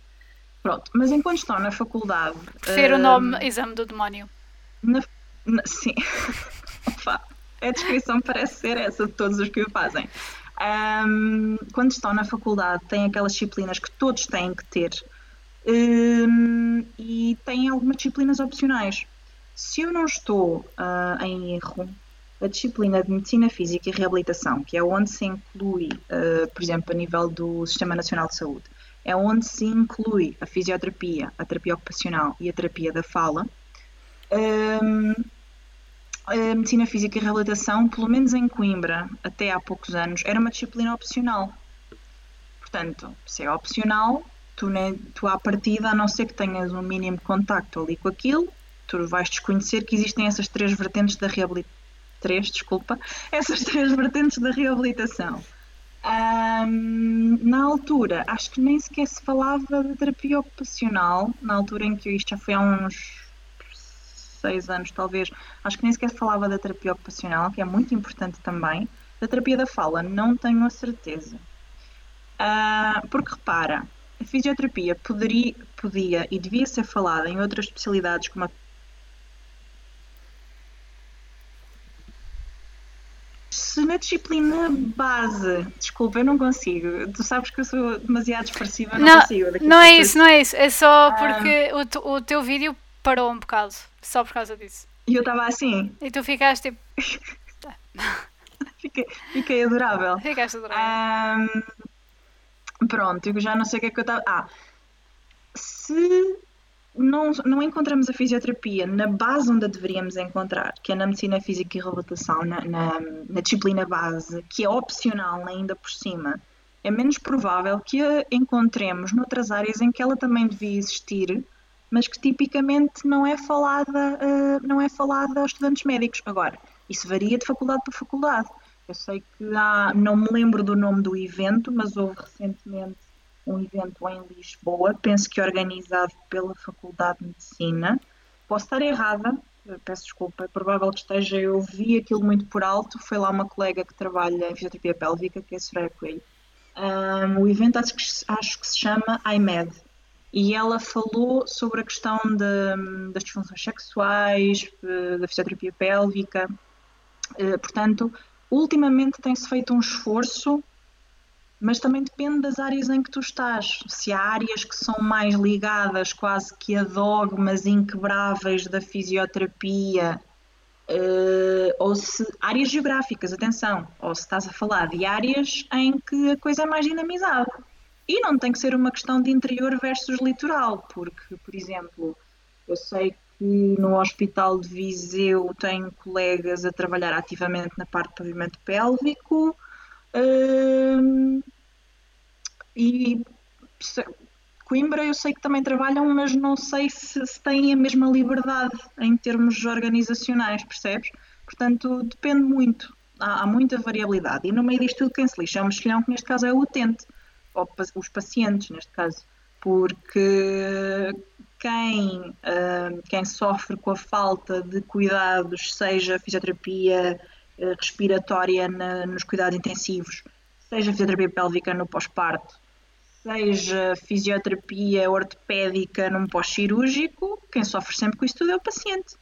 Pronto, mas enquanto estão na faculdade. Prefiro uh, o nome exame do demónio. Na, Sim. Opa, a descrição parece ser essa de todos os que o fazem. Um, quando estão na faculdade, têm aquelas disciplinas que todos têm que ter um, e têm algumas disciplinas opcionais. Se eu não estou uh, em erro, a disciplina de Medicina Física e Reabilitação, que é onde se inclui, uh, por exemplo, a nível do Sistema Nacional de Saúde, é onde se inclui a fisioterapia, a terapia ocupacional e a terapia da fala, um, a medicina física e reabilitação, pelo menos em Coimbra, até há poucos anos, era uma disciplina opcional. Portanto, se é opcional, tu, ne, tu à partida, a não ser que tenhas um mínimo contacto ali com aquilo, tu vais desconhecer que existem essas três vertentes da reabilitação. Três, desculpa, essas três vertentes da reabilitação. Um, na altura, acho que nem sequer se falava de terapia ocupacional, na altura em que isto já foi há uns seis anos, talvez, acho que nem sequer falava da terapia ocupacional, que é muito importante também. Da terapia da fala, não tenho a certeza. Uh, porque repara, a fisioterapia poderia, podia e devia ser falada em outras especialidades como a se na disciplina base, desculpa, eu não consigo. Tu sabes que eu sou demasiado expressiva, não, Não, consigo. Não é isso, não é isso. É só Ah. porque o, tu- o teu vídeo parou um bocado. Só por causa disso. E eu estava assim, E tu ficaste tipo. fiquei, fiquei adorável. Ficaste adorável. Ahm, pronto, eu já não sei o que é que eu estava. Ah, se não, não encontramos a fisioterapia na base onde a deveríamos encontrar, que é na medicina física e reabilitação, na, na, na disciplina base, que é opcional ainda por cima, é menos provável que a encontremos noutras áreas em que ela também devia existir, mas que tipicamente não é falada, ah, não é falada aos estudantes médicos. Agora, isso varia de faculdade para faculdade. Eu sei que há, não me lembro do nome do evento, mas houve recentemente um evento em Lisboa, penso que organizado pela Faculdade de Medicina. Posso estar errada, peço desculpa, é provável que esteja, eu vi aquilo muito por alto, foi lá uma colega que trabalha em fisioterapia pélvica, que é a Soraya Coelho. Ahm, o evento acho que, acho que se chama IMED, e ela falou sobre a questão de- das disfunções sexuais, eh, da fisioterapia pélvica, eh, portanto, ultimamente tem-se feito um esforço, mas também depende das áreas em que tu estás. Se há áreas que são mais ligadas quase que a dogmas inquebráveis da fisioterapia, eh, ou se áreas geográficas, atenção, ou se estás a falar de áreas em que a coisa é mais dinamizada. E não tem que ser uma questão de interior versus litoral, porque, por exemplo, eu sei que no Hospital de Viseu tenho colegas a trabalhar ativamente na parte de pavimento pélvico. hum, e Coimbra eu sei que também trabalham, mas não sei se, se têm a mesma liberdade em termos organizacionais, percebes? Portanto, depende muito. Há, há muita variabilidade. E no meio disto tudo, quem se lixa é um mexilhão, que neste caso é o utente, ou os pacientes, neste caso. Porque quem, ah, quem sofre com a falta de cuidados, seja fisioterapia eh, respiratória na- nos cuidados intensivos, seja fisioterapia pélvica no pós-parto, seja fisioterapia ortopédica num pós-cirúrgico, quem sofre sempre com isso tudo é o paciente.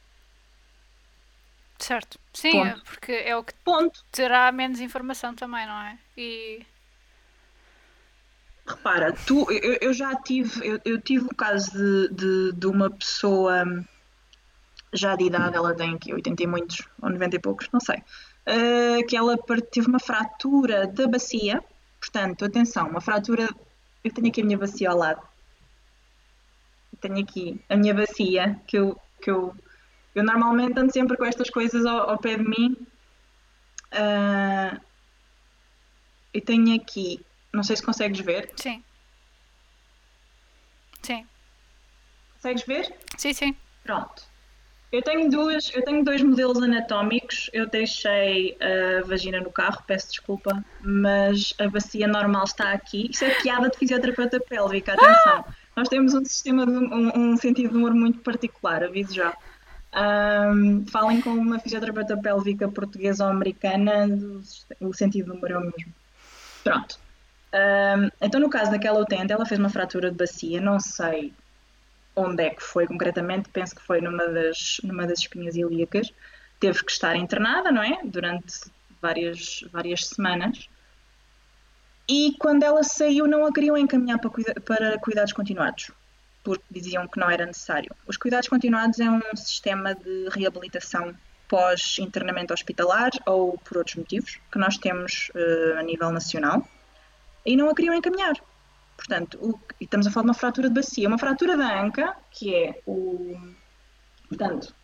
Certo. Sim, Ponto. porque é o que Ponto. terá menos informação também, não é? E. Repara, tu, eu, eu já tive, eu, eu tive o caso de, de, de uma pessoa já de idade, ela tem aqui 80 e muitos, ou 90 e poucos, não sei, eh, que ela teve uma fratura da bacia, portanto, atenção, uma fratura, eu tenho aqui a minha bacia ao lado, Eu tenho aqui a minha bacia, que eu, que eu, eu normalmente ando sempre com estas coisas ao, ao pé de mim, Ah, eu tenho aqui, não sei se consegues ver, Sim. Sim. consegues ver? Sim, sim. Pronto. Eu tenho duas, eu tenho dois modelos anatómicos. Eu deixei a vagina no carro, peço desculpa, mas a bacia normal está aqui. Isso é piada de fisioterapeuta pélvica, atenção. Nós temos um sistema de um, um sentido de humor muito particular, aviso já. Ahm, falem com uma fisioterapeuta pélvica portuguesa ou americana, o sentido de humor é o mesmo. Pronto. Ahm, então, no caso daquela utente, ela fez uma fratura de bacia, não sei onde é que foi concretamente, penso que foi numa das, numa das espinhas ilíacas. Teve que estar internada, não é? Durante várias, várias semanas. E quando ela saiu, não a queriam encaminhar para, cuida- para cuidados continuados, porque diziam que não era necessário. Os cuidados continuados é um sistema de reabilitação pós-internamento hospitalar ou por outros motivos que nós temos eh, a nível nacional e não a queriam encaminhar. Portanto, o- e estamos a falar de uma fratura de bacia. Uma fratura da anca, que é o. Portanto,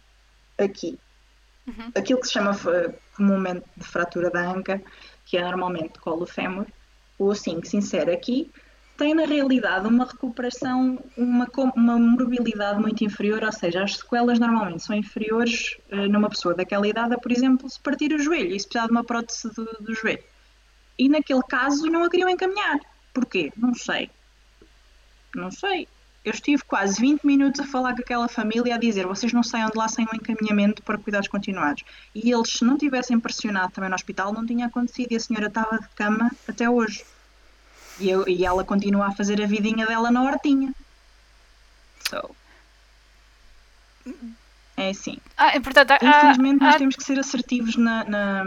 aqui. Uhum. Aquilo que se chama eh, comumente de fratura da anca, que é normalmente colo fémur, ou assim que se insere aqui, tem na realidade uma recuperação, uma, uma mobilidade muito inferior, ou seja, as sequelas normalmente são inferiores eh, numa pessoa daquela idade a, por exemplo, se partir o joelho e se precisar de uma prótese do, do joelho. E naquele caso não a queriam encaminhar. Porquê? Não sei. Não sei. Eu estive quase 20 minutos a falar com aquela família a dizer vocês não saiam de lá sem um encaminhamento para cuidados continuados. E eles, se não tivessem pressionado também no hospital, não tinha acontecido e a senhora estava de cama até hoje. E, eu- e ela continua a fazer a vidinha dela na hortinha. So. É assim. Ah, portanto, há, Infelizmente, nós há- temos que ser assertivos na, na,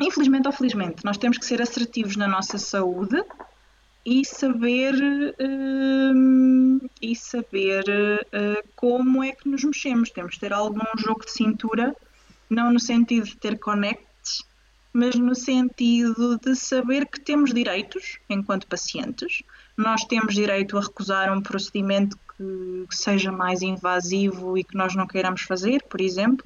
infelizmente ou felizmente, nós temos que ser assertivos na nossa saúde e saber uh, e saber uh, como é que nos mexemos. Temos que ter algum jogo de cintura, não no sentido de ter connects, mas no sentido de saber que temos direitos enquanto pacientes. Nós temos direito a recusar um procedimento que seja mais invasivo e que nós não queiramos fazer, por exemplo.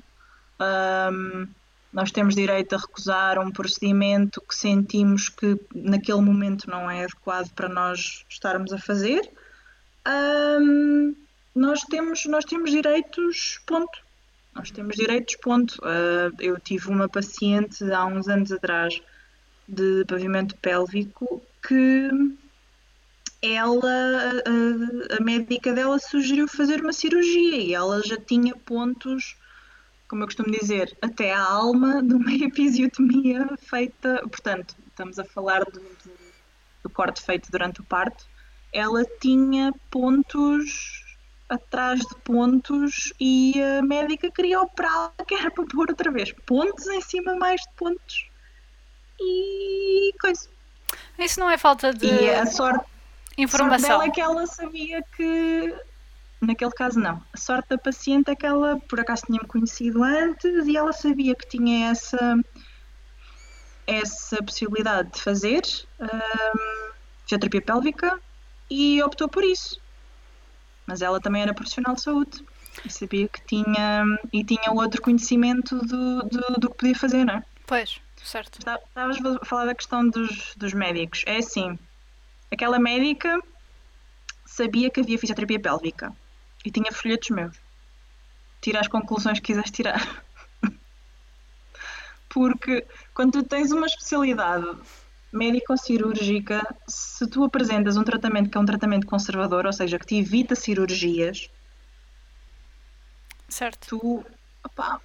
Nós temos direito a recusar um procedimento que sentimos que naquele momento não é adequado para nós estarmos a fazer. Um, nós, temos, nós temos direitos, ponto. Nós temos direitos, ponto. Uh, eu tive uma paciente há uns anos atrás de pavimento pélvico que ela, a, a médica dela sugeriu fazer uma cirurgia e ela já tinha pontos, como eu costumo dizer, até a alma de uma episiotomia feita, portanto, estamos a falar do, do, do corte feito durante o parto, ela tinha pontos atrás de pontos e a médica queria operá-la que era para pôr outra vez pontos em cima mais de pontos e coisa. Isso não é falta de. E a sorte Informação. A sorte dela é que ela sabia que. Naquele caso, não. A sorte da paciente é que ela, por acaso, tinha-me conhecido antes e ela sabia que tinha essa, essa possibilidade de fazer um, fisioterapia pélvica e optou por isso. Mas ela também era profissional de saúde e sabia que tinha e tinha outro conhecimento do, do, do que podia fazer, não é? Pois, certo. Estavas a falar da questão dos, dos médicos. É assim, Aquela médica sabia que havia fisioterapia pélvica e tinha folhetos meus. Tira as conclusões que quiseres tirar. Porque quando tu tens uma especialidade médico-cirúrgica, se tu apresentas um tratamento que é um tratamento conservador, ou seja, que te evita cirurgias, certo. tu. Opa,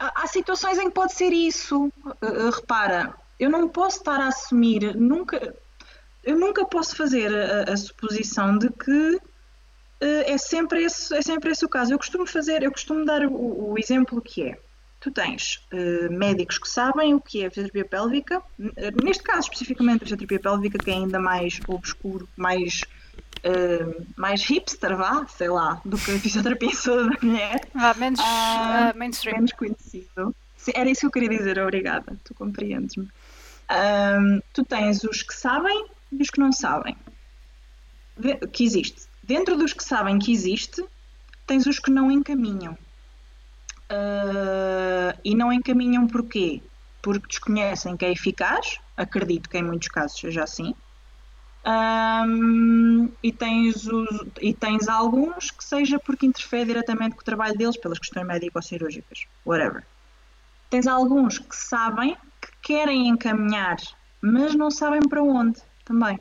há, situações em que pode ser isso. Uh, repara, eu não posso estar a assumir, nunca eu nunca posso fazer a, a suposição de que é, sempre esse, é sempre esse o caso. Eu costumo fazer, eu costumo dar o, o exemplo que é. Tu tens uh, médicos que sabem o que é a fisioterapia pélvica, neste caso especificamente a fisioterapia pélvica, que é ainda mais obscuro, mais, uh, mais hipster, vá, sei lá, do que a fisioterapia da mulher. Ah, menos uh, mainstream. Menos conhecido. Era isso que eu queria dizer, obrigada, tu compreendes-me. Um, tu tens os que sabem e os que não sabem que existe. Dentro dos que sabem que existe, tens os que não encaminham. Uh, e não encaminham porquê? Porque desconhecem que é eficaz, acredito que em muitos casos seja assim. Um, e, tens os, e tens alguns que seja porque interfere diretamente com o trabalho deles pelas questões médico-cirúrgicas, whatever. Tens alguns que sabem que querem encaminhar, mas não sabem para onde também.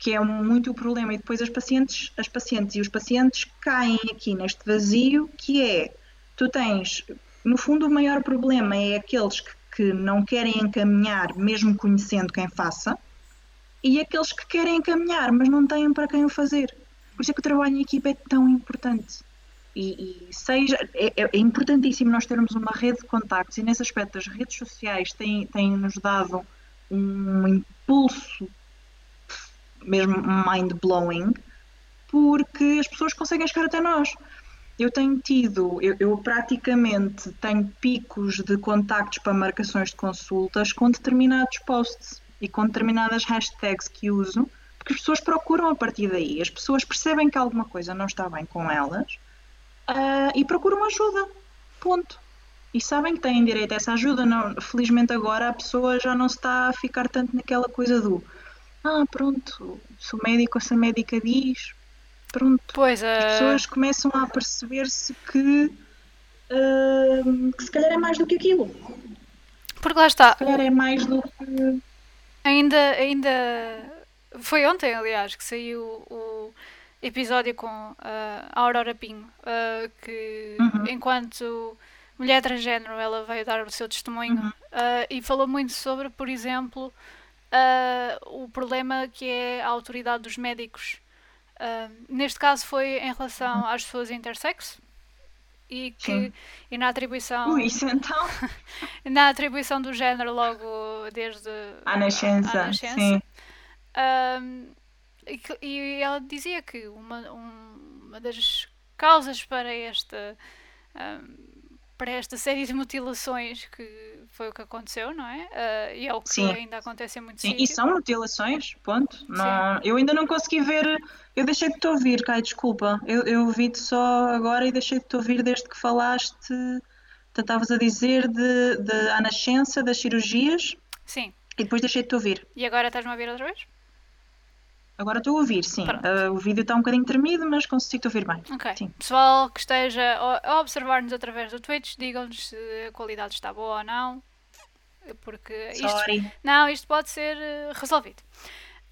Que é muito o problema. E depois as pacientes, as pacientes e os pacientes caem aqui neste vazio que é, tu tens, no fundo o maior problema é aqueles que, que não querem encaminhar, mesmo conhecendo quem faça, e aqueles que querem encaminhar, mas não têm para quem o fazer. Por isso é que o trabalho em equipa é tão importante. E, e seja, é, é, importantíssimo nós termos uma rede de contactos e nesse aspecto as redes sociais têm, têm nos dado um impulso mesmo mind-blowing, porque as pessoas conseguem chegar até nós. Eu tenho tido, eu, eu, praticamente tenho picos de contactos para marcações de consultas com determinados posts e com determinadas hashtags que uso, porque as pessoas procuram a partir daí. As pessoas percebem que alguma coisa não está bem com elas uh, e procuram ajuda. Ponto e sabem que têm direito a essa ajuda. Não, felizmente agora a pessoa já não está a ficar tanto naquela coisa do ah, pronto, se o médico ou se a médica diz, pronto. Pois, uh... As eh, pessoas começam a perceber-se que, uh, que se calhar é mais do que aquilo. Porque lá está. Se calhar é mais do que. Ainda, ainda foi ontem, aliás, que saiu o episódio com uh, a Aurora Pinho, uh, que uhum. enquanto mulher transgênero, ela veio dar o seu testemunho uhum. uh, e falou muito sobre, por exemplo, uh, o problema que é a autoridade dos médicos. Uh, neste caso foi em relação uhum. às pessoas intersexo. e que e na atribuição Ui, isso então. na atribuição do género logo desde a nascença, a nascença. sim. Um, e, e ela dizia que uma, um- uma das causas para esta um, para esta série de mutilações que foi o que aconteceu, não é? Ah, e é o que Sim. ainda acontece em muitos Sim, e são mutilações, ponto. Não, eu ainda não consegui ver. Eu deixei de te ouvir, Kai, desculpa. Eu, eu ouvi-te só agora e deixei de te ouvir desde que falaste. Tu estavas a dizer de, de a nascença, das cirurgias, Sim. e depois deixei de te ouvir. E agora estás-me a ouvir outra vez? Agora estou a ouvir, sim. Ah, o vídeo está um bocadinho tremido, mas consigo ouvir bem. Ok. Sim. Pessoal que esteja a observar-nos através do Twitch, digam-nos se a qualidade está boa ou não. Porque isto, Sorry. não, isto pode ser eh, resolvido.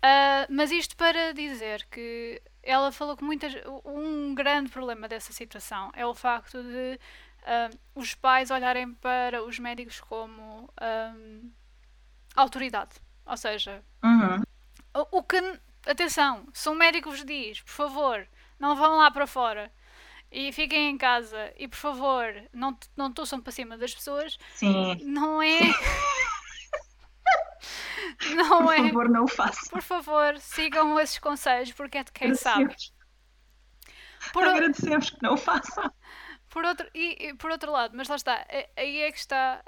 Ah, mas isto para dizer que ela falou que muitas, um grande problema dessa situação é o facto de ah, os pais olharem para os médicos como ah, autoridade. Ou seja, Uhum. o, o que. Atenção, se um médico vos diz, por favor, não vão lá para fora e fiquem em casa e por favor, não, não tossam para cima das pessoas, Sim. não é. não Por é. favor, não o faça. Por favor, sigam esses conselhos porque é de quem sabe. Agradecemos. Por, o- Agradecemos que não o façam. por outro, e, e por outro lado, mas lá está, aí é que está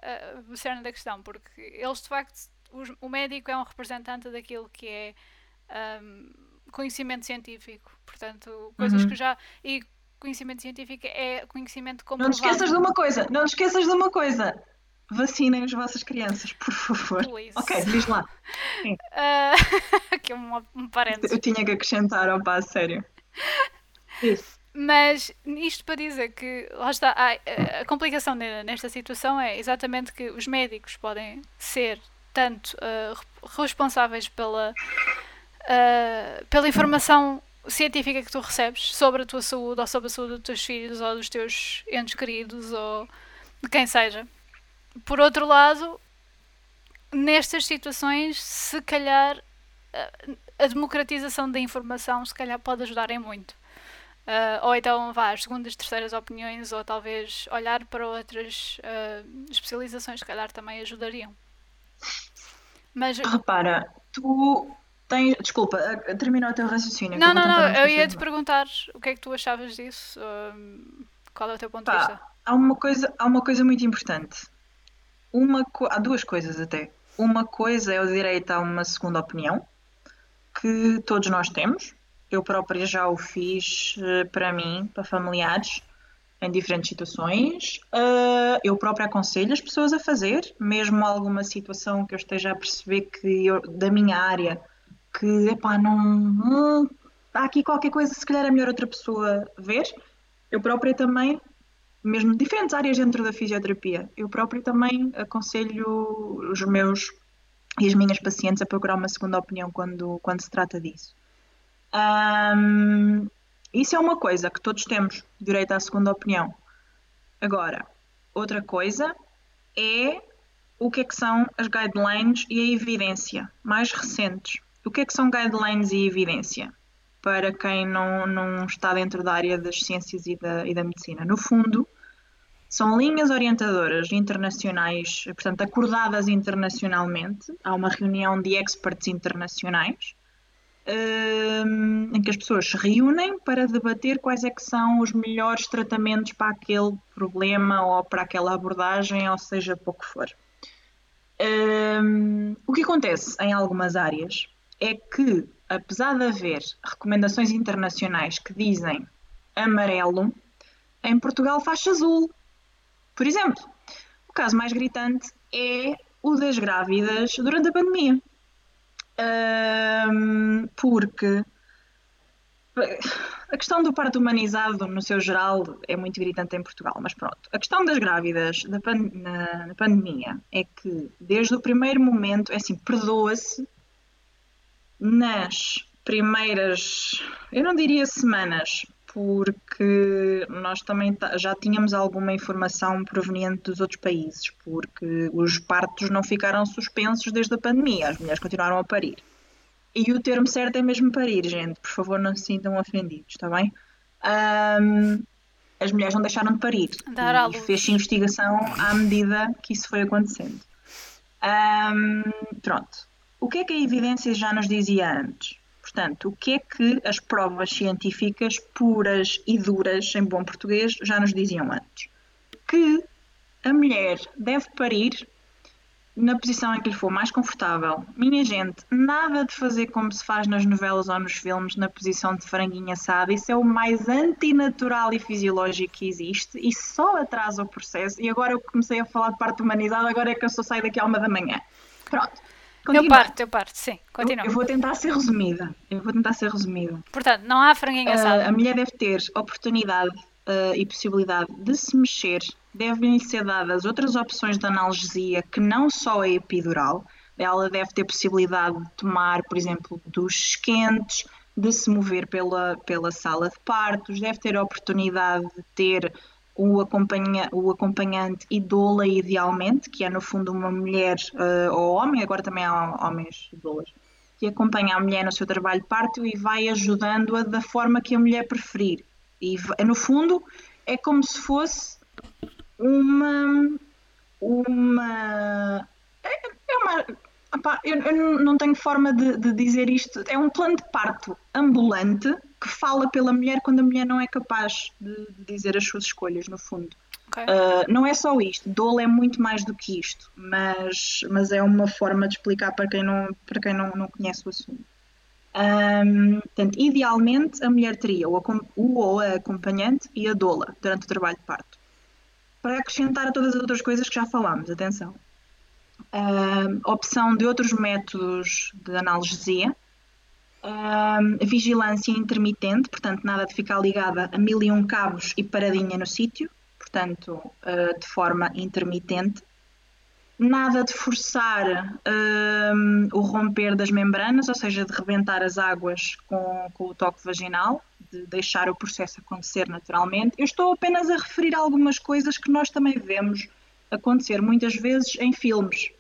o cerne da questão, porque eles de facto, os- o médico é um representante daquilo que é conhecimento científico, portanto, coisas Uhum. que já. E conhecimento científico é conhecimento Não comprovado. te esqueças de uma coisa, não te esqueças de uma coisa. Vacinem as vossas crianças, por favor. Please. Ok, diz lá. Ah, aqui um, um parênteses. Eu tinha que acrescentar, ó pá, a sério. Isso. Mas isto para dizer que, lá está, a, a complicação ne- nesta situação é exatamente que os médicos podem ser tanto re- responsáveis pela, ah, pela informação científica que tu recebes sobre a tua saúde ou sobre a saúde dos teus filhos ou dos teus entes queridos ou de quem seja. Por outro lado, nestas situações, se calhar a, a democratização da informação se calhar pode ajudar em muito. Ah, ou então vá às segundas, terceiras opiniões, ou talvez olhar para outras ah, especializações, se calhar também ajudariam. Mas Repara, tu tens. Desculpa, a- termina o teu raciocínio. não, não, não, eu ia te de perguntar o que é que tu achavas disso, ah, qual é o teu ponto de Pá, vista? há uma coisa, há uma coisa muito importante. Uma, há duas coisas até. Uma coisa é o direito a uma segunda opinião, que todos nós temos. Eu própria já o fiz eh, para mim, para familiares, em diferentes situações. Eh, eu própria aconselho as pessoas a fazer, mesmo alguma situação que eu esteja a perceber que eu- da minha área, que epá, não, hum, há aqui qualquer coisa, se calhar é melhor outra pessoa ver. Eu própria também mesmo diferentes áreas dentro da fisioterapia. Eu próprio também aconselho os meus e as minhas pacientes a procurar uma segunda opinião quando, quando se trata disso. Ahm, isso é uma coisa que todos temos direito à segunda opinião. Agora, outra coisa é o que é que são as guidelines e a evidência mais recentes. O que é que são guidelines e evidência? Para quem não, não está dentro da área das ciências e da, e da medicina. No fundo, são linhas orientadoras internacionais, portanto, acordadas internacionalmente. Há uma reunião de experts internacionais hum, em que as pessoas se reúnem para debater quais é que são os melhores tratamentos para aquele problema ou para aquela abordagem, ou seja, para o que for. Hum, o que acontece em algumas áreas é que, apesar de haver recomendações internacionais que dizem amarelo, em Portugal faz azul. Por exemplo, o caso mais gritante é o das grávidas durante a pandemia. Hum, porque a questão do parto humanizado, no seu geral, é muito gritante em Portugal, mas pronto. A questão das grávidas da pan- na, na pandemia é que, desde o primeiro momento, é assim, perdoa-se nas primeiras, eu não diria semanas, porque nós também ta- já tínhamos alguma informação proveniente dos outros países, porque os partos não ficaram suspensos desde a pandemia, as mulheres continuaram a parir. E o termo certo é mesmo parir, gente. Por favor, não se sintam ofendidos, está bem? Ahm, as mulheres não deixaram de parir. Dar e fez-se investigação à medida que isso foi acontecendo. Ahm, pronto. O que é que a evidência já nos dizia antes? Portanto, o que é que as provas científicas puras e duras, em bom português, já nos diziam antes? Que a mulher deve parir na posição em que lhe for mais confortável. Minha gente, nada de fazer como se faz nas novelas ou nos filmes, na posição de franguinha assada. Isso é o mais antinatural e fisiológico que existe e só atrasa o processo. E agora eu comecei a falar de parte humanizada, agora é que eu só saio daqui a uma da manhã. Pronto. Eu parto, eu parto, sim, continua. Eu, eu vou tentar ser resumida. Eu vou tentar ser resumida. Portanto, não há franguinho Ah, assado. a mulher deve ter oportunidade ah, e possibilidade de se mexer, devem-lhe ser dadas outras opções de analgesia que não só a epidural. Ela deve ter possibilidade de tomar, por exemplo, duches quentes, de se mover pela, pela sala de partos, deve ter a oportunidade de ter o, acompanha, o acompanhante idola, idealmente, que é no fundo uma mulher ah, ou homem, agora também há homens idolas, que acompanha a mulher no seu trabalho parto e vai ajudando-a da forma que a mulher preferir. E no fundo é como se fosse uma uma é, é uma eu, eu não tenho forma de, de dizer isto. É um plano de parto ambulante que fala pela mulher quando a mulher não é capaz de, de dizer as suas escolhas, no fundo. Ok. Uh, não é só isto, dolo é muito mais do que isto, mas, mas é uma forma de explicar para quem não, para quem não, não conhece o assunto. Um, portanto, idealmente a mulher teria o, o ou a acompanhante e a doula durante o trabalho de parto. Para acrescentar a todas as outras coisas que já falámos, atenção. Opção de outros métodos de analgesia, vigilância intermitente, portanto, nada de ficar ligada a mil e um cabos e paradinha no sítio, portanto, uh, de forma intermitente. Nada de forçar o romper das membranas, ou seja, de rebentar as águas com, com o toque vaginal, de deixar o processo acontecer naturalmente. Eu estou apenas a referir algumas coisas que nós também vemos acontecer muitas vezes em filmes.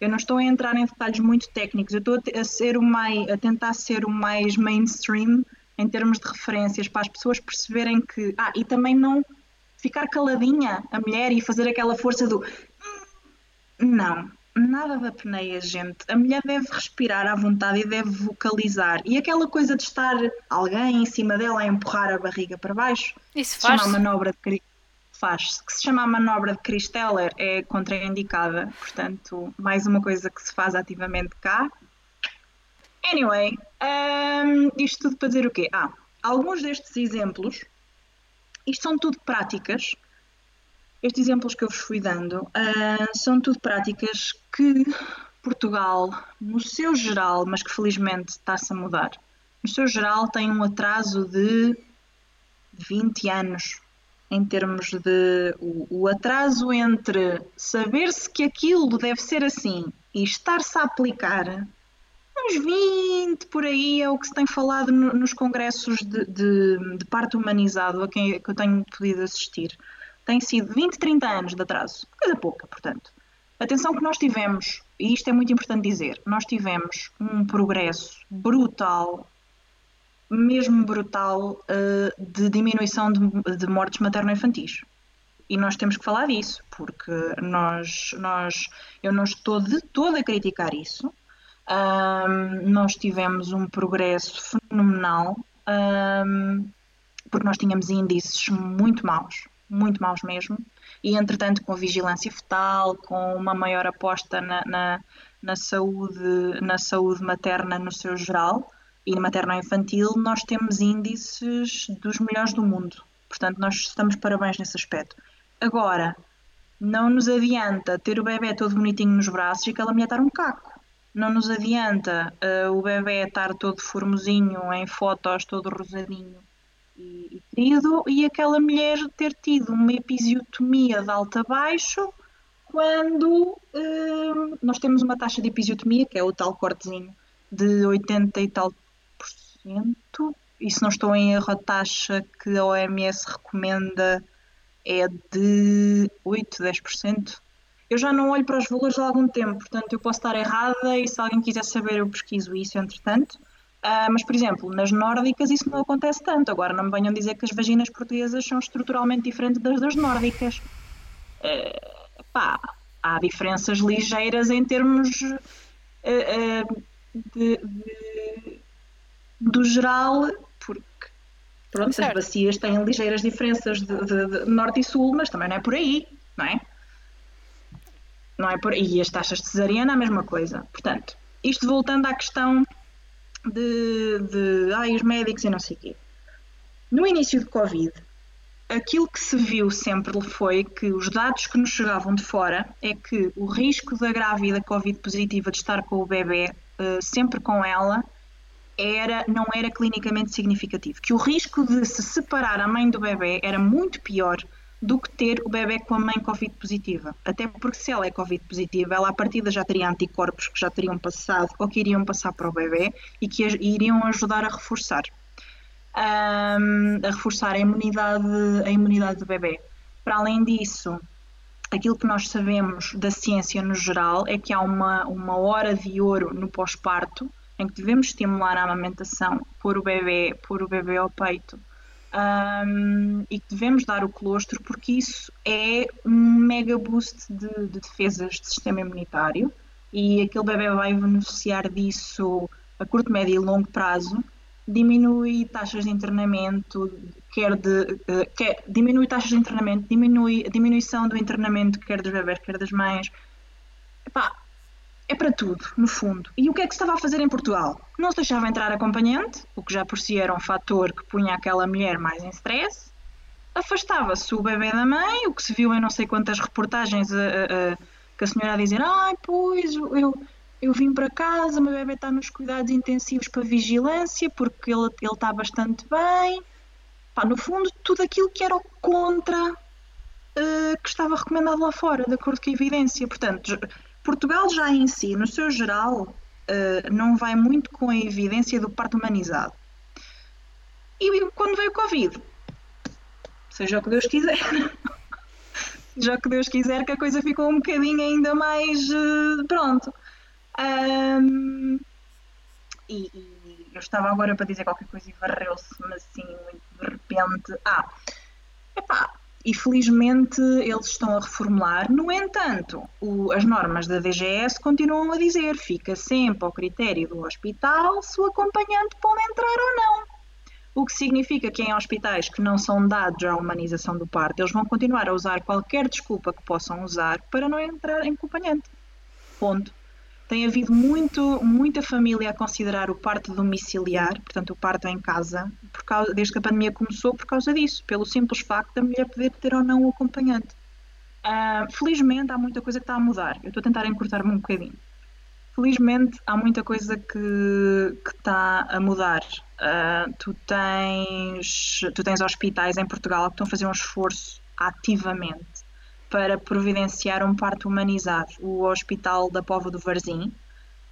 Eu não estou a entrar em detalhes muito técnicos, eu estou a, ser o mais, a tentar ser o mais mainstream em termos de referências para as pessoas perceberem que. Ah, e também não ficar caladinha a mulher e fazer aquela força do. Não, nada da peneia, gente. A mulher deve respirar à vontade e deve vocalizar. E aquela coisa de estar alguém em cima dela a empurrar a barriga para baixo, Isso se chama faz. manobra de Cri- faz que se chama a manobra de Christeller é contraindicada, portanto, mais uma coisa que se faz ativamente cá. Anyway, hum, isto tudo para dizer o quê? Ah, alguns destes exemplos, isto são tudo práticas, estes exemplos que eu vos fui dando, ah, são tudo práticas que Portugal, no seu geral, mas que felizmente está-se a mudar, no seu geral tem um atraso de 20 anos em termos de o, o atraso entre saber-se que aquilo deve ser assim e estar-se a aplicar, uns 20 por aí é o que se tem falado no- nos congressos de, de, de parto humanizado a quem que eu tenho podido assistir. Tem sido 20, 30 anos de atraso, coisa pouca, portanto. Atenção que nós tivemos, e isto é muito importante dizer, nós tivemos um progresso brutal mesmo brutal uh, de diminuição de, de mortes materno-infantis. E nós temos que falar disso, porque nós, nós, eu não estou de todo a criticar isso. Ahm, nós tivemos um progresso fenomenal, ahm, porque nós tínhamos índices muito maus, muito maus mesmo, e entretanto com a vigilância fetal, com uma maior aposta na, na, na saúde, na saúde materna no seu geral, e materno-infantil, nós temos índices dos melhores do mundo. Portanto, nós estamos parabéns nesse aspecto. Agora, não nos adianta ter o bebê todo bonitinho nos braços e aquela mulher estar um caco. Não nos adianta uh, o bebê estar todo formosinho em fotos, todo rosadinho e, e querido, e aquela mulher ter tido uma episiotomia de alto a baixo quando uh, nós temos uma taxa de episiotomia, que é o tal cortezinho, de 80 e tal e se não estou em erro, a taxa que a OMS recomenda é de 8, 10%. Eu já não olho para os valores há algum tempo, portanto eu posso estar errada e se alguém quiser saber eu pesquiso isso entretanto. Uh, mas, por exemplo, nas nórdicas isso não acontece tanto. Agora não me venham dizer que as vaginas portuguesas são estruturalmente diferentes das das nórdicas. Uh, pá, há diferenças ligeiras em termos uh, de, de, do geral, porque pronto, certo. as bacias têm ligeiras diferenças de, de, norte e sul, mas também não é por aí, não é? Não é por aí. E as taxas de cesariana a mesma coisa. Portanto, isto voltando à questão de, de ai, os médicos e não sei o quê. No início de Covid, aquilo que se viu sempre foi que os dados que nos chegavam de fora é que o risco da grávida Covid positiva de estar com o bebê, uh, sempre com ela, era, não era clinicamente significativo. Que o risco de se separar a mãe do bebê era muito pior do que ter o bebê com a mãe Covid positiva. Até porque se ela é Covid positiva, ela à partida já teria anticorpos que já teriam passado ou que iriam passar para o bebê e que iriam ajudar a reforçar. Um, a reforçar a imunidade, a imunidade do bebê. Para além disso, aquilo que nós sabemos da ciência no geral é que há uma, uma hora de ouro no pós-parto em que devemos estimular a amamentação, pôr o bebê, pôr o bebê ao peito um, e que devemos dar o colostro porque isso é um mega boost de, de defesas de sistema imunitário e aquele bebê vai beneficiar disso a curto, médio e longo prazo diminui taxas de internamento, quer de uh, quer, diminui taxas de internamento, diminui a diminuição do internamento quer dos bebés, quer das mães. Epá, é para tudo, no fundo. E o que é que se estava a fazer em Portugal? Não se deixava entrar acompanhante, o que já por si era um fator que punha aquela mulher mais em stress. Afastava-se o bebê da mãe, o que se viu em não sei quantas reportagens a, a, a, que a senhora a dizer: Ai, pois, eu, eu vim para casa, o meu bebê está nos cuidados intensivos para vigilância, porque ele, ele está bastante bem. Pá, no fundo, tudo aquilo que era contra uh, que estava recomendado lá fora, de acordo com a evidência. Portanto, Portugal já em si, no seu geral, uh, não vai muito com a evidência do parto humanizado. E quando veio o Covid, seja o que Deus quiser, seja o que Deus quiser, que a coisa ficou um bocadinho ainda mais uh, pronto. Um, e, e, eu estava agora para dizer qualquer coisa e varreu-se-me assim de repente. Ah, epá, e felizmente eles estão a reformular. No entanto, o, as normas da DGS continuam a dizer fica sempre ao critério do hospital se o acompanhante pode entrar ou não. O que significa que em hospitais que não são dados à humanização do parto, eles vão continuar a usar qualquer desculpa que possam usar para não entrar em acompanhante. Ponto tem havido muito, muita família a considerar o parto domiciliar, portanto, o parto em casa, por causa, desde que a pandemia começou, por causa disso, pelo simples facto da mulher poder ter ou não o acompanhante. Uh, felizmente, há muita coisa que está a mudar. Eu estou a tentar encurtar-me um bocadinho. Felizmente, há muita coisa que, que está a mudar. Uh, tu, tens, tu tens hospitais em Portugal que estão a fazer um esforço ativamente para providenciar um parto humanizado. O Hospital da Pova do Varzim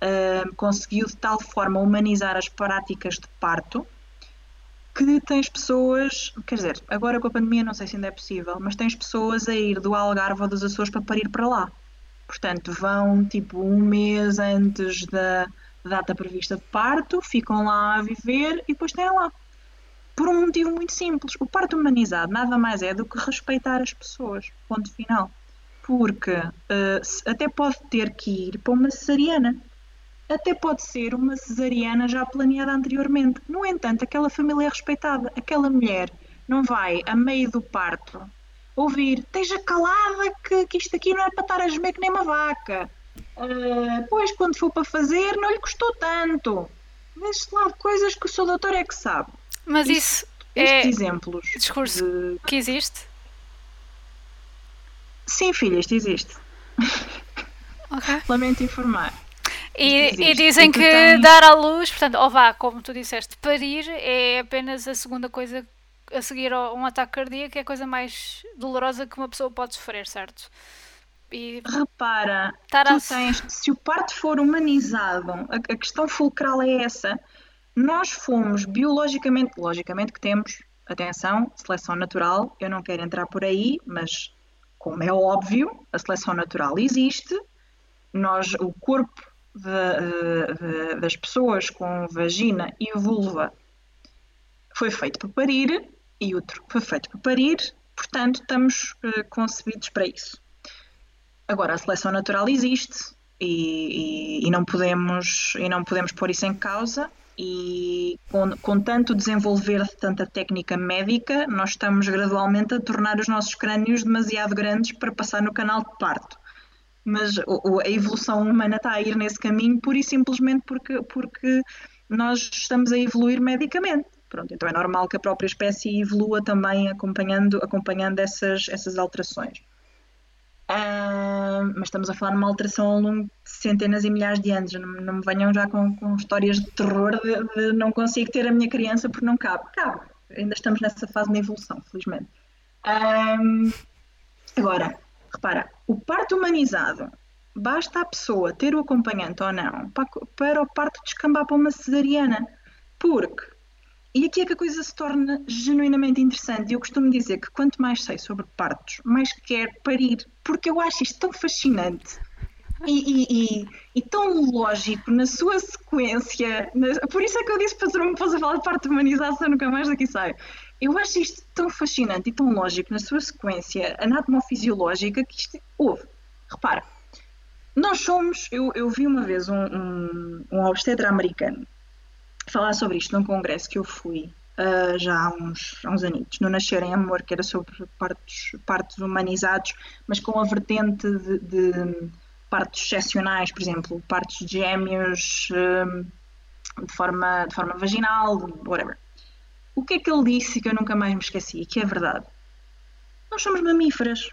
uh, conseguiu de tal forma humanizar as práticas de parto que tens pessoas, quer dizer, agora com a pandemia não sei se ainda é possível, mas tens pessoas a ir do Algarve ou dos Açores para parir para lá. Portanto, vão tipo um mês antes da data prevista de parto, ficam lá a viver e depois têm lá. Por um motivo muito simples. O parto humanizado nada mais é do que respeitar as pessoas. Ponto final. Porque uh, até pode ter que ir para uma cesariana. Até pode ser uma cesariana já planeada anteriormente. No entanto, aquela família é respeitada. Aquela mulher não vai, a meio do parto, ouvir: esteja calada, que, que isto aqui não é para estar a gemer que nem uma vaca. Uh, pois, quando for para fazer, não lhe custou tanto. Deste lado, coisas que o seu doutor é que sabe. Mas isso, isso é exemplos discurso de... que existe? Sim, filha, isto existe. Okay. Lamento informar. E, e, dizem e que tens... dar à luz, portanto, ou vá, como tu disseste, parir é apenas a segunda coisa a seguir a um ataque cardíaco, é a coisa mais dolorosa que uma pessoa pode sofrer, certo? E Repara, tu tens, se o parto for humanizado, a, a questão fulcral é essa, nós fomos biologicamente, logicamente que temos, atenção, seleção natural, eu não quero entrar por aí, mas como é óbvio, a seleção natural existe, nós, o corpo de, de, das pessoas com vagina e vulva foi feito para parir e outro foi feito para parir, portanto, estamos uh, concebidos para isso. Agora, a seleção natural existe e, e, e, não podemos, e não podemos pôr isso em causa. E com, com tanto desenvolver de tanta técnica médica, nós estamos gradualmente a tornar os nossos crânios demasiado grandes para passar no canal de parto mas a evolução humana está a ir nesse caminho pura e simplesmente porque, porque nós estamos a evoluir medicamente. Pronto, então é normal que a própria espécie evolua também acompanhando, acompanhando essas, essas alterações. Uh, mas estamos a falar de uma alteração ao longo de centenas e milhares de anos. Não, não me venham já com, com histórias de terror de, de, não consigo ter a minha criança porque não cabe. Cabe. Ainda estamos nessa fase de evolução, felizmente. Uh, agora, repara, o parto humanizado basta a pessoa ter o acompanhante ou não para, para o parto descambar para uma cesariana. Porque e aqui é que a coisa se torna genuinamente interessante. Eu costumo dizer que quanto mais sei sobre partos, mais quero parir, porque eu acho isto tão fascinante e, e, e, e tão lógico na sua sequência. Na... Por isso é que eu disse para não me a falar de parte humanização, nunca mais daqui saio. Eu acho isto tão fascinante e tão lógico na sua sequência anatomofisiológica que isto houve. Repara, nós somos. Eu, eu vi uma vez um, um, um obstetra americano falar sobre isto num congresso que eu fui uh, já há uns, há uns anos, no Nascer em Amor, que era sobre partos, partos humanizados, mas com a vertente de, de partos excepcionais, por exemplo, partos de gêmeos uh, de, forma, de forma vaginal, whatever. O que é que ele disse que eu nunca mais me esqueci, que é verdade? Nós somos mamíferas.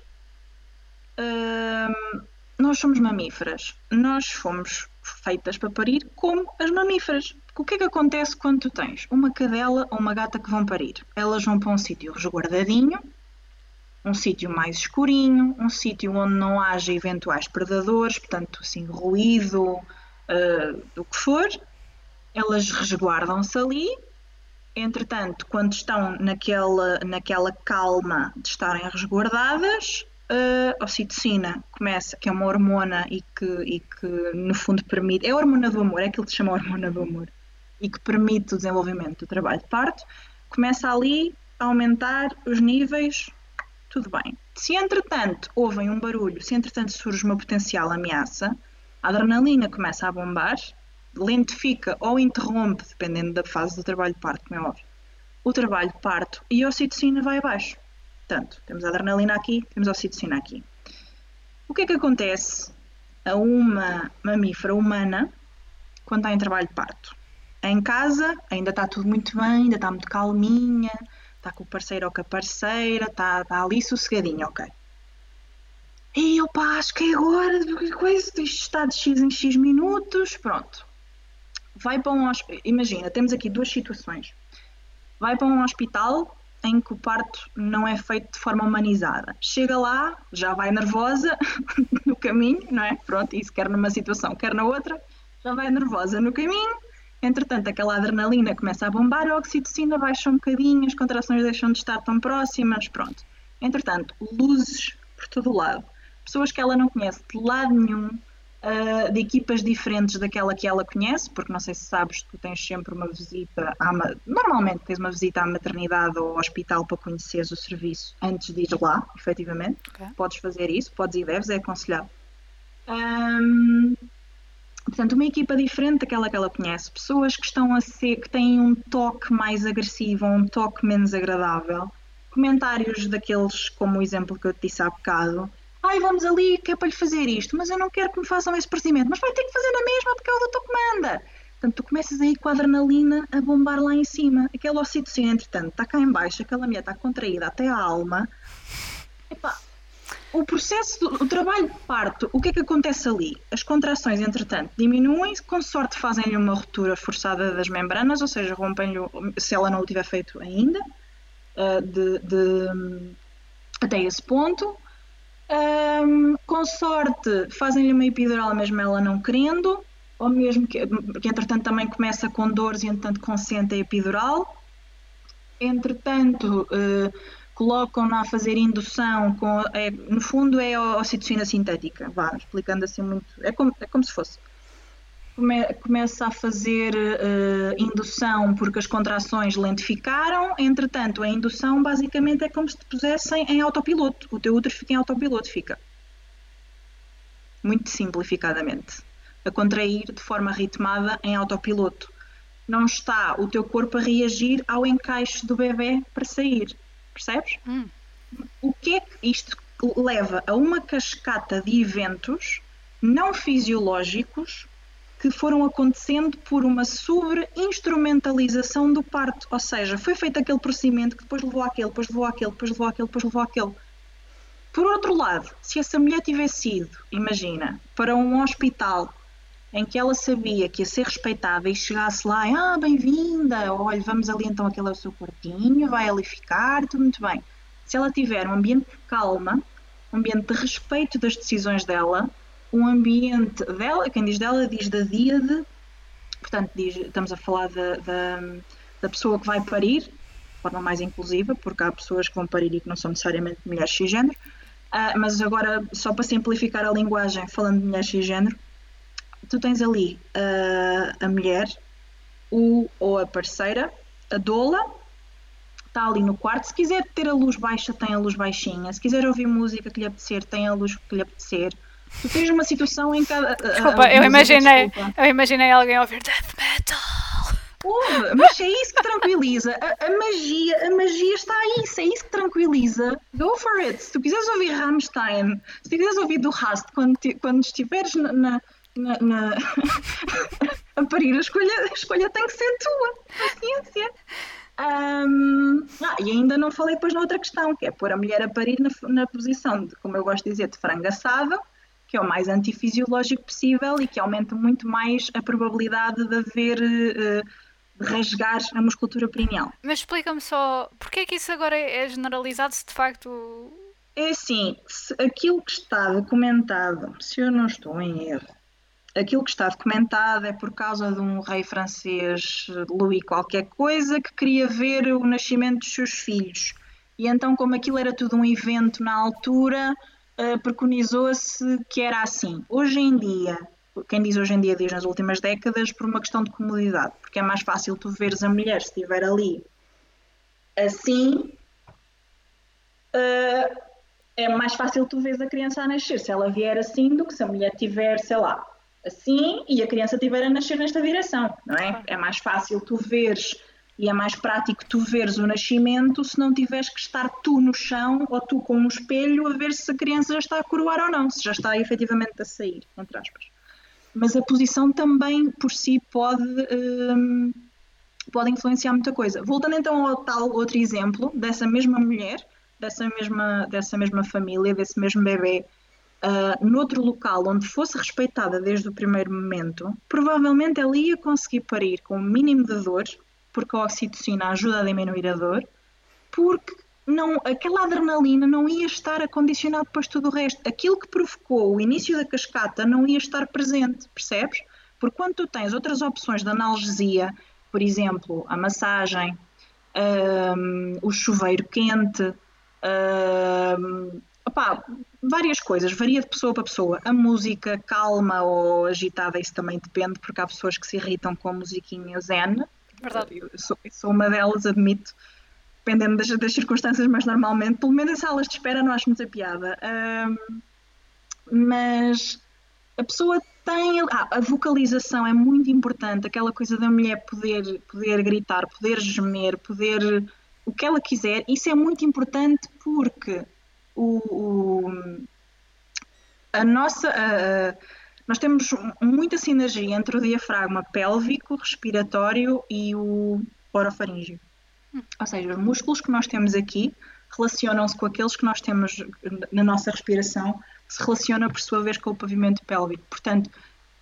Uh, nós somos mamíferas. Nós fomos feitas para parir como as mamíferas. O que é que acontece quando tu tens uma cadela ou uma gata que vão parir? Elas vão para um sítio resguardadinho, um sítio mais escurinho, um sítio onde não haja eventuais predadores, portanto, assim, ruído, uh, que for. Elas resguardam-se ali. Entretanto, quando estão naquela, naquela calma de estarem resguardadas, a ocitocina começa, que é uma hormona e que, e que no fundo permite, é a hormona do amor, é aquilo que se chama hormona do amor, e que permite o desenvolvimento do trabalho de parto, começa ali a aumentar os níveis, tudo bem. Se entretanto ouvem um barulho, se entretanto surge uma potencial ameaça, a adrenalina começa a bombar, lentifica ou interrompe, dependendo da fase do trabalho de parto, como é óbvio, o trabalho de parto e a ocitocina vai abaixo. Portanto, temos a adrenalina aqui, temos a ocitocina aqui. O que é que acontece a uma mamífera humana quando está em trabalho de parto? Em casa ainda está tudo muito bem, ainda está muito calminha, está com o parceiro ou com a parceira, está, está ali sossegadinha, ok. E pá, acho que é agora, coisa, isto está de X em X minutos, pronto. Vai para um hospital, imagina, temos aqui duas situações. Vai para um hospital em que o parto não é feito de forma humanizada. Chega lá, já vai nervosa no caminho, não é? Pronto, isso quer numa situação, quer na outra, já vai nervosa no caminho. Entretanto, aquela adrenalina começa a bombar, a oxitocina baixa um bocadinho, as contrações deixam de estar tão próximas, pronto. Entretanto, luzes por todo lado. Pessoas que ela não conhece de lado nenhum, uh, de equipas diferentes daquela que ela conhece, porque não sei se sabes, tu tens sempre uma visita, à, normalmente tens uma visita à maternidade ou ao hospital para conheceres o serviço antes de ir lá, efetivamente. Okay. Podes fazer isso, podes e deves, é aconselhado. Um, portanto, uma equipa diferente daquela que ela conhece, pessoas que estão a ser, que têm um toque mais agressivo ou um toque menos agradável, comentários daqueles, como o exemplo que eu te disse há bocado, ai, vamos ali que é para lhe fazer isto, mas eu não quero que me façam esse procedimento, mas vai ter que fazer na mesma porque é o doutor que manda. Portanto, tu começas aí com a adrenalina a bombar lá em cima. Aquela ocitocina, entretanto, está cá em baixo, aquela mulher está contraída até a alma. Epá, o processo, do, o trabalho de parto, o que é que acontece ali? As contrações, entretanto, diminuem, com sorte fazem-lhe uma ruptura forçada das membranas, ou seja, rompem-lhe, se ela não o tiver feito ainda, eh, de, de, até esse ponto. Um, com sorte, fazem-lhe uma epidural mesmo ela não querendo, ou mesmo que, que entretanto também começa com dores e entretanto consente a epidural. Entretanto, uh, colocam-na a fazer indução, com, é, no fundo é a ocitocina sintética, vá, explicando assim muito, é como, é como se fosse. Come, começa a fazer uh, indução porque as contrações lentificaram. Entretanto, a indução basicamente é como se te pusessem em autopiloto. O teu útero fica em autopiloto, fica. Muito simplificadamente. A contrair de forma ritmada em autopiloto. Não está o teu corpo a reagir ao encaixe do bebê para sair. Percebes? Hum. O que é que isto leva a uma cascata de eventos não fisiológicos que foram acontecendo por uma sobre-instrumentalização do parto. Ou seja, foi feito aquele procedimento que depois levou àquele, depois levou àquele, depois levou àquele, depois levou àquele. Por outro lado, se essa mulher tivesse ido, imagina, para um hospital em que ela sabia que ia ser respeitada e chegasse lá, ah, bem-vinda, olha, vamos ali então, aquele é o seu quartinho, vai ali ficar, tudo muito bem. Se ela tiver um ambiente de calma, um ambiente de respeito das decisões dela, um ambiente dela, quem diz dela diz da díade, portanto diz, estamos a falar da, da, da, pessoa que vai parir, de forma mais inclusiva, porque há pessoas que vão parir e que não são necessariamente mulheres cisgênero, uh, mas agora, só para simplificar a linguagem, falando de mulheres cisgênero, tu tens ali uh, a mulher, o ou a parceira, a doula, está ali no quarto. Se quiser ter a luz baixa, tem a luz baixinha. Se quiser ouvir música que lhe apetecer, tem a luz que lhe apetecer. Tu tens uma situação em cada. Desculpa, eu imaginei, desculpa. eu imaginei alguém ouvir death metal. Mas é isso que tranquiliza. A, a, magia, a magia está aí, se é isso que tranquiliza, go for it. Se tu quiseres ouvir Rammstein, se tu quiseres ouvir do Rast quando, quando estiveres na, na, na, na a parir, a escolha, a escolha tem que ser tua. Paciência. Um, ah, e ainda não falei depois na outra questão, que é pôr a mulher a parir na, na posição de, como eu gosto de dizer, de frango assado, que é o mais antifisiológico possível e que aumenta muito mais a probabilidade de haver uh, de rasgar a musculatura perineal. Mas explica-me só, porquê é que isso agora é generalizado se de facto... É assim, aquilo que está documentado, se eu não estou em erro, aquilo que está documentado é por causa de um rei francês, Louis qualquer coisa, que queria ver o nascimento dos seus filhos. E então, como aquilo era tudo um evento na altura, uh, preconizou-se que era assim. Hoje em dia, quem diz hoje em dia diz nas últimas décadas, por uma questão de comodidade, porque é mais fácil tu veres a mulher se estiver ali assim. Uh, é mais fácil tu veres a criança a nascer se ela vier assim do que se a mulher tiver, sei lá, assim e a criança tiver a nascer nesta direção, não é? É mais fácil tu veres e é mais prático tu veres o nascimento se não tiveres que estar tu no chão ou tu com um espelho a ver se a criança já está a coroar ou não, se já está efetivamente a sair, entre aspas. Mas a posição também por si pode, um, pode influenciar muita coisa. Voltando então ao tal outro exemplo dessa mesma mulher, dessa mesma, dessa mesma família, desse mesmo bebê, uh, noutro local onde fosse respeitada desde o primeiro momento, provavelmente ela ia conseguir parir com o mínimo de dor porque a oxitocina ajuda a diminuir a dor, porque não, aquela adrenalina não ia estar a condicionar depois tudo o resto. Aquilo que provocou o início da cascata não ia estar presente, percebes? Porque quando tu tens outras opções de analgesia, por exemplo, a massagem, um, o chuveiro quente, um, opá, várias coisas, varia de pessoa para pessoa. A música calma ou agitada, isso também depende, porque há pessoas que se irritam com a musiquinha zen, Verdade. Eu sou, eu sou uma delas, admito, dependendo das, das, circunstâncias, mas normalmente, pelo menos em salas de espera, não acho muita piada. Um, mas a pessoa tem. Ah, a vocalização é muito importante, aquela coisa da mulher poder, poder gritar, poder gemer, poder. o que ela quiser. Isso é muito importante porque o, o a nossa. Nós temos muita sinergia entre o diafragma pélvico, respiratório e o orofaríngeo. Ou seja, os músculos que nós temos aqui relacionam-se com aqueles que nós temos na nossa respiração, que se relaciona por sua vez com o pavimento pélvico. Portanto,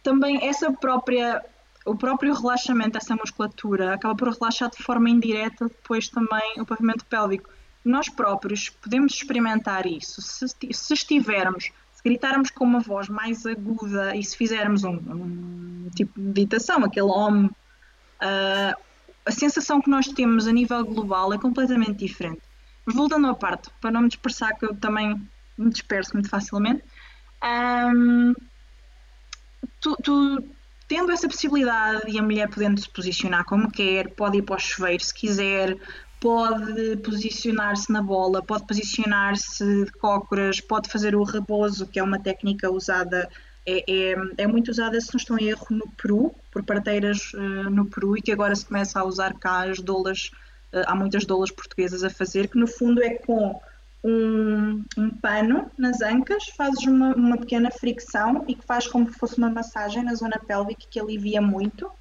também essa própria o próprio relaxamento dessa musculatura acaba por relaxar de forma indireta depois também o pavimento pélvico. Nós próprios podemos experimentar isso se, se estivermos se gritarmos com uma voz mais aguda e se fizermos um, um tipo de meditação, aquele OM, uh, a sensação que nós temos a nível global é completamente diferente. Mas voltando à parte, para não me dispersar, que eu também me disperso muito facilmente, um, tu, tu tendo essa possibilidade e a mulher podendo se posicionar como quer, pode ir para o chuveiro se quiser, pode posicionar-se na bola, pode posicionar-se de cócoras, pode fazer o rebozo, que é uma técnica usada, é, é, é, muito usada, se não estou em erro, no Peru, por parteiras uh, no Peru e que agora se começa a usar cá as dolas, uh, há muitas dolas portuguesas a fazer, que no fundo é com um, um pano nas ancas, fazes uma, uma pequena fricção e que faz como se fosse uma massagem na zona pélvica que alivia muito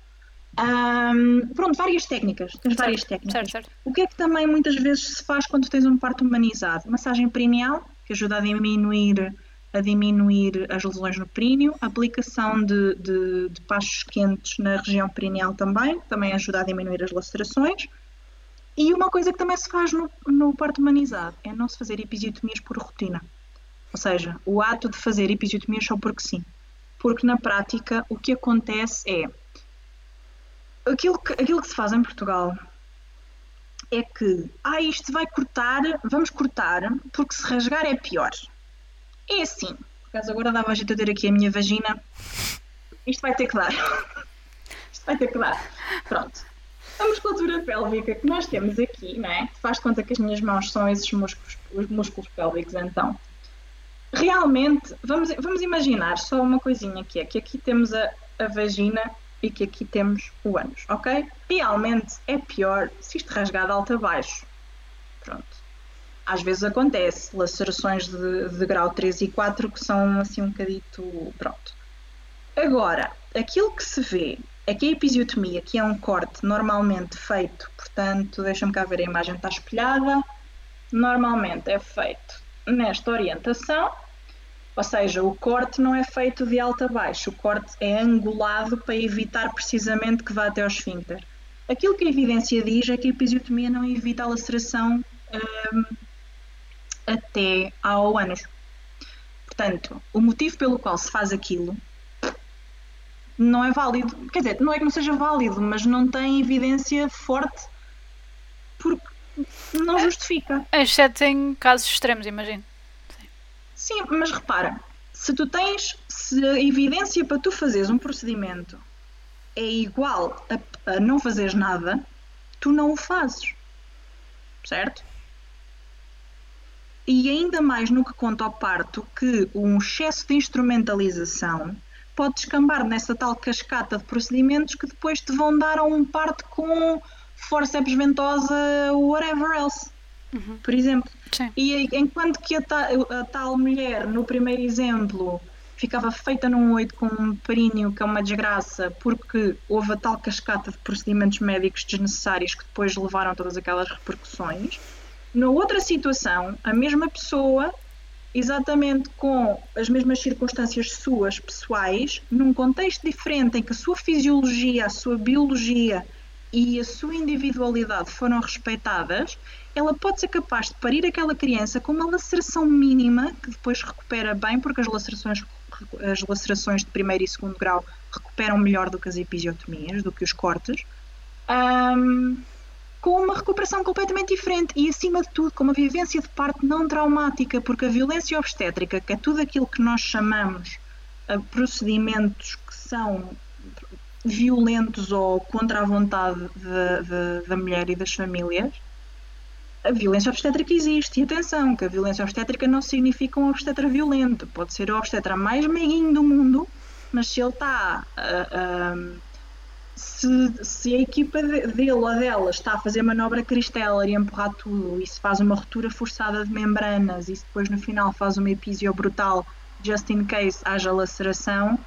um, pronto, várias técnicas. Tens certo, várias técnicas. Certo, certo. O que é que também muitas vezes se faz quando tens um parto humanizado? Massagem perineal, que ajuda a diminuir, a diminuir as lesões no períneo, aplicação de, de, de pachos quentes na região perineal também, que também ajuda a diminuir as lacerações. E uma coisa que também se faz no, no parto humanizado é não se fazer episiotomias por rotina. Ou seja, o ato de fazer episiotomias só porque sim. Porque na prática o que acontece é aquilo que, aquilo que se faz em Portugal é que, ah, isto vai cortar, vamos cortar, porque se rasgar é pior. É assim. Por acaso agora dava a gente a ter aqui a minha vagina. Isto vai ter que dar. isto vai ter que dar. Pronto. A musculatura pélvica que nós temos aqui, não é? Faz conta que as minhas mãos são esses músculos, os músculos pélvicos, então. Realmente, vamos, vamos imaginar só uma coisinha que é que aqui temos a, a vagina e que aqui temos o ânus, ok? Realmente é pior se isto rasgar de alto a baixo. Pronto. Às vezes acontece lacerações de, de grau 3 e 4 que são assim um bocadito. Pronto. Agora, aquilo que se vê é que a episiotomia, que é um corte normalmente feito, portanto, deixa-me cá ver a imagem está espelhada, normalmente é feito nesta orientação, ou seja, o corte não é feito de alto a baixo, o corte é angulado para evitar precisamente que vá até ao esfíncter. Aquilo que a evidência diz é que a episiotomia não evita a laceração um, até ao ânus. Portanto, o motivo pelo qual se faz aquilo não é válido. Quer dizer, não é que não seja válido, mas não tem evidência forte porque não justifica. Exceto em casos extremos, imagino. Sim, mas repara, se tu tens, se a evidência para tu fazeres um procedimento é igual a, a não fazeres nada, tu não o fazes. Certo? E ainda mais no que conta ao parto, que um excesso de instrumentalização pode descambar nessa tal cascata de procedimentos que depois te vão dar a um parto com forceps ventosa, whatever else. Uhum. Por exemplo. Sim. E enquanto que a tal, a tal, mulher, no primeiro exemplo, ficava feita num oito com um períneo, que é uma desgraça, porque houve a tal cascata de procedimentos médicos desnecessários que depois levaram todas aquelas repercussões. Na outra situação, a mesma pessoa, exatamente com as mesmas circunstâncias suas pessoais, num contexto diferente em que a sua fisiologia, a sua biologia e a sua individualidade foram respeitadas, ela pode ser capaz de parir aquela criança com uma laceração mínima, que depois recupera bem, porque as lacerações, as lacerações de primeiro e segundo grau recuperam melhor do que as episiotomias, do que os cortes, um, com uma recuperação completamente diferente e, acima de tudo, com uma vivência de parte não traumática, porque a violência obstétrica, que é tudo aquilo que nós chamamos uh, procedimentos que são violentos ou contra a vontade de, de, da mulher e das famílias, a violência obstétrica existe. E atenção, que a violência obstétrica não significa um obstetra violento. Pode ser o obstetra mais meiguinho do mundo, mas se ele está. Uh, uh, se, se, a equipa dele ou dela está a fazer manobra Cristeller e empurrar tudo, e se faz uma ruptura forçada de membranas, e se depois no final faz uma episio brutal, just in case haja laceração,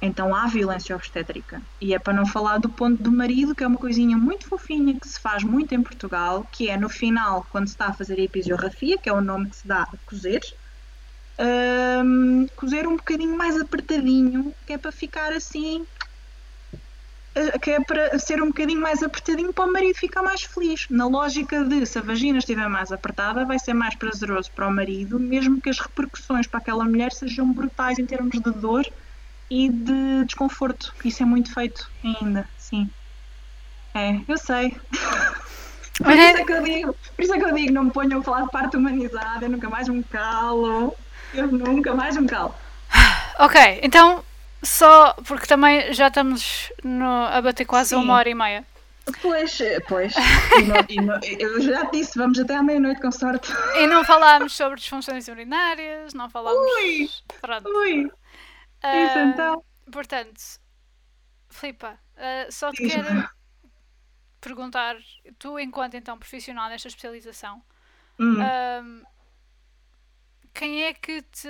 então há violência obstétrica. E é para não falar do ponto do marido, que é uma coisinha muito fofinha que se faz muito em Portugal, que é no final, quando se está a fazer a episografia, que é o nome que se dá a cozer, um, cozer um bocadinho mais apertadinho, que é para ficar assim, eh, que é para ser um bocadinho mais apertadinho para o marido ficar mais feliz. Na lógica de se a vagina estiver mais apertada, vai ser mais prazeroso para o marido, mesmo que as repercussões para aquela mulher sejam brutais em termos de dor e de desconforto. Isso é muito feito ainda, sim. É, eu sei. Por isso, é que eu digo, por isso é que eu digo, não me ponham a falar de parte humanizada, eu nunca mais me calo. Eu nunca mais me calo. Ok, então Só porque também já estamos no, a bater quase Sim. uma hora e meia. Pois, pois. E não- e não- eu já disse, vamos até à meia-noite com sorte. E não falámos sobre disfunções urinárias, não falámos. Ui! Pronto. Ui, isso então. Portanto, Filipa, ah, só te quero perguntar, tu enquanto então profissional nesta especialização, Hum. quem é que te.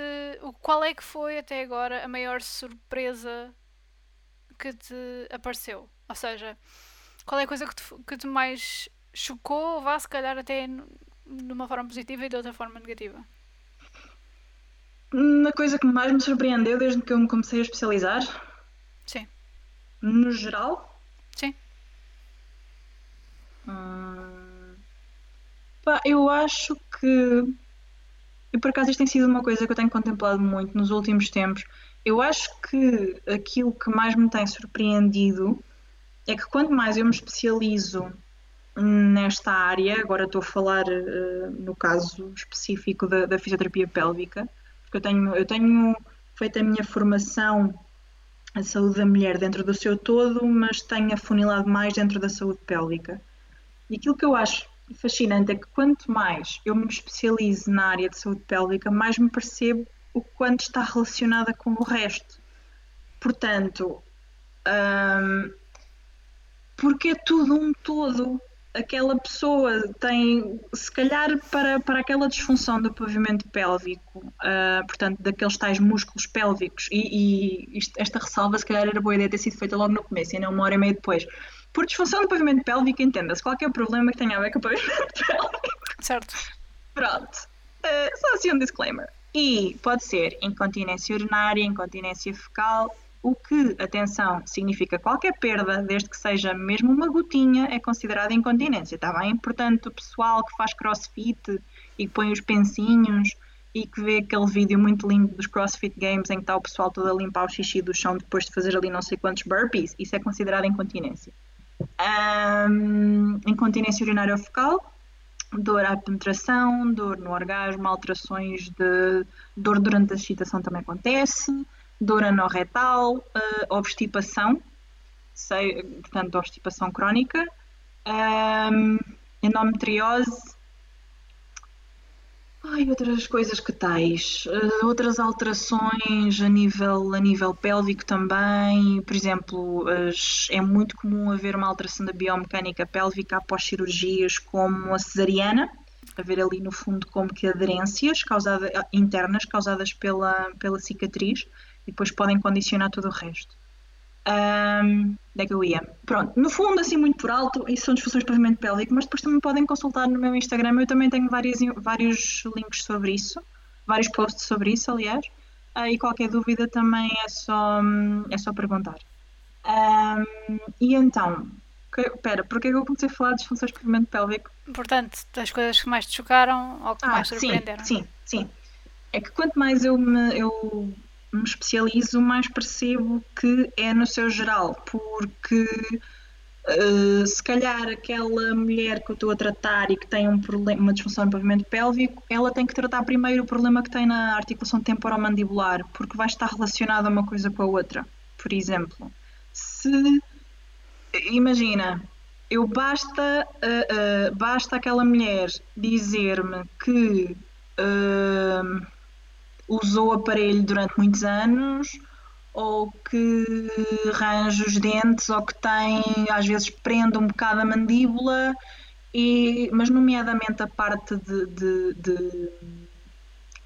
Qual é que foi até agora a maior surpresa que te apareceu? Ou seja, qual é a coisa que te, que te mais chocou, vá se calhar até n- de uma forma positiva e de outra forma negativa? A coisa que mais me surpreendeu desde que eu me comecei a especializar, Sim, no geral, sim. hum, pá, eu acho que. E por acaso isto tem sido uma coisa que eu tenho contemplado muito nos últimos tempos. Eu acho que aquilo que mais me tem surpreendido é que quanto mais eu me especializo nesta área, agora estou a falar eh, no caso específico da, da fisioterapia pélvica, porque eu tenho, eu tenho feito a minha formação a saúde da mulher dentro do seu todo, mas tenho afunilado mais dentro da saúde pélvica. E aquilo que eu acho fascinante é que quanto mais eu me especializo na área de saúde pélvica, mais me percebo o quanto está relacionada com o resto. Portanto, hum, porque é tudo um todo. Aquela pessoa tem, se calhar, para, para aquela disfunção do pavimento pélvico, ah, portanto, daqueles tais músculos pélvicos, e, e isto- esta ressalva, se calhar, era boa ideia ter sido feita logo no começo e não uma hora e meia depois. Por disfunção do pavimento pélvico, entenda-se qualquer problema que tenha a ver com o pavimento pélvico. Certo. Pronto. Uh, só assim um disclaimer. E pode ser incontinência urinária, incontinência fecal, o que, atenção, significa qualquer perda, desde que seja mesmo uma gotinha, é considerada incontinência, está bem? Portanto, o pessoal que faz crossfit e que põe os pensinhos e que vê aquele vídeo muito lindo dos CrossFit Games em que está o pessoal todo a limpar o xixi do chão depois de fazer ali não sei quantos burpees, isso é considerado incontinência. Ahm, incontinência urinária ou fecal, dor à penetração, dor no orgasmo, alterações de dor durante a excitação também acontece, dor anorretal, eh, obstipação, sei, portanto, obstipação crónica, ahm, endometriose, ai, outras coisas que tais, eh, outras alterações a nível, a nível pélvico também, por exemplo, as- é muito comum haver uma alteração da biomecânica pélvica após cirurgias como a cesariana, haver ali no fundo como que aderências causada, internas causadas pela, pela cicatriz e depois podem condicionar todo o resto. Ahm, onde é que eu ia? Pronto, no fundo, assim muito por alto, isso são disfunções de pavimento pélvico, mas depois também podem consultar no meu Instagram, eu também tenho vários, vários links sobre isso, vários posts sobre isso, aliás, Ah, e qualquer dúvida também é só, hum, é só perguntar. Ahm, e então, que, pera, porque é que eu comecei a falar de disfunções de pavimento pélvico? Portanto, das coisas que mais te chocaram ou que Ah, mais sim, surpreenderam. sim, sim. É que quanto mais eu me, eu me especializo, mais percebo que é no seu geral, porque eh, se calhar aquela mulher que eu estou a tratar e que tem um problema, uma disfunção no pavimento pélvico, ela tem que tratar primeiro o problema que tem na articulação temporomandibular, porque vai estar relacionada uma coisa com a outra. Por exemplo, se imagina, eu basta, uh, uh, basta aquela mulher dizer-me que uh, usou aparelho durante muitos anos ou que arranja os dentes ou que tem, às vezes prende um bocado a mandíbula, e, mas nomeadamente a parte de, de, de,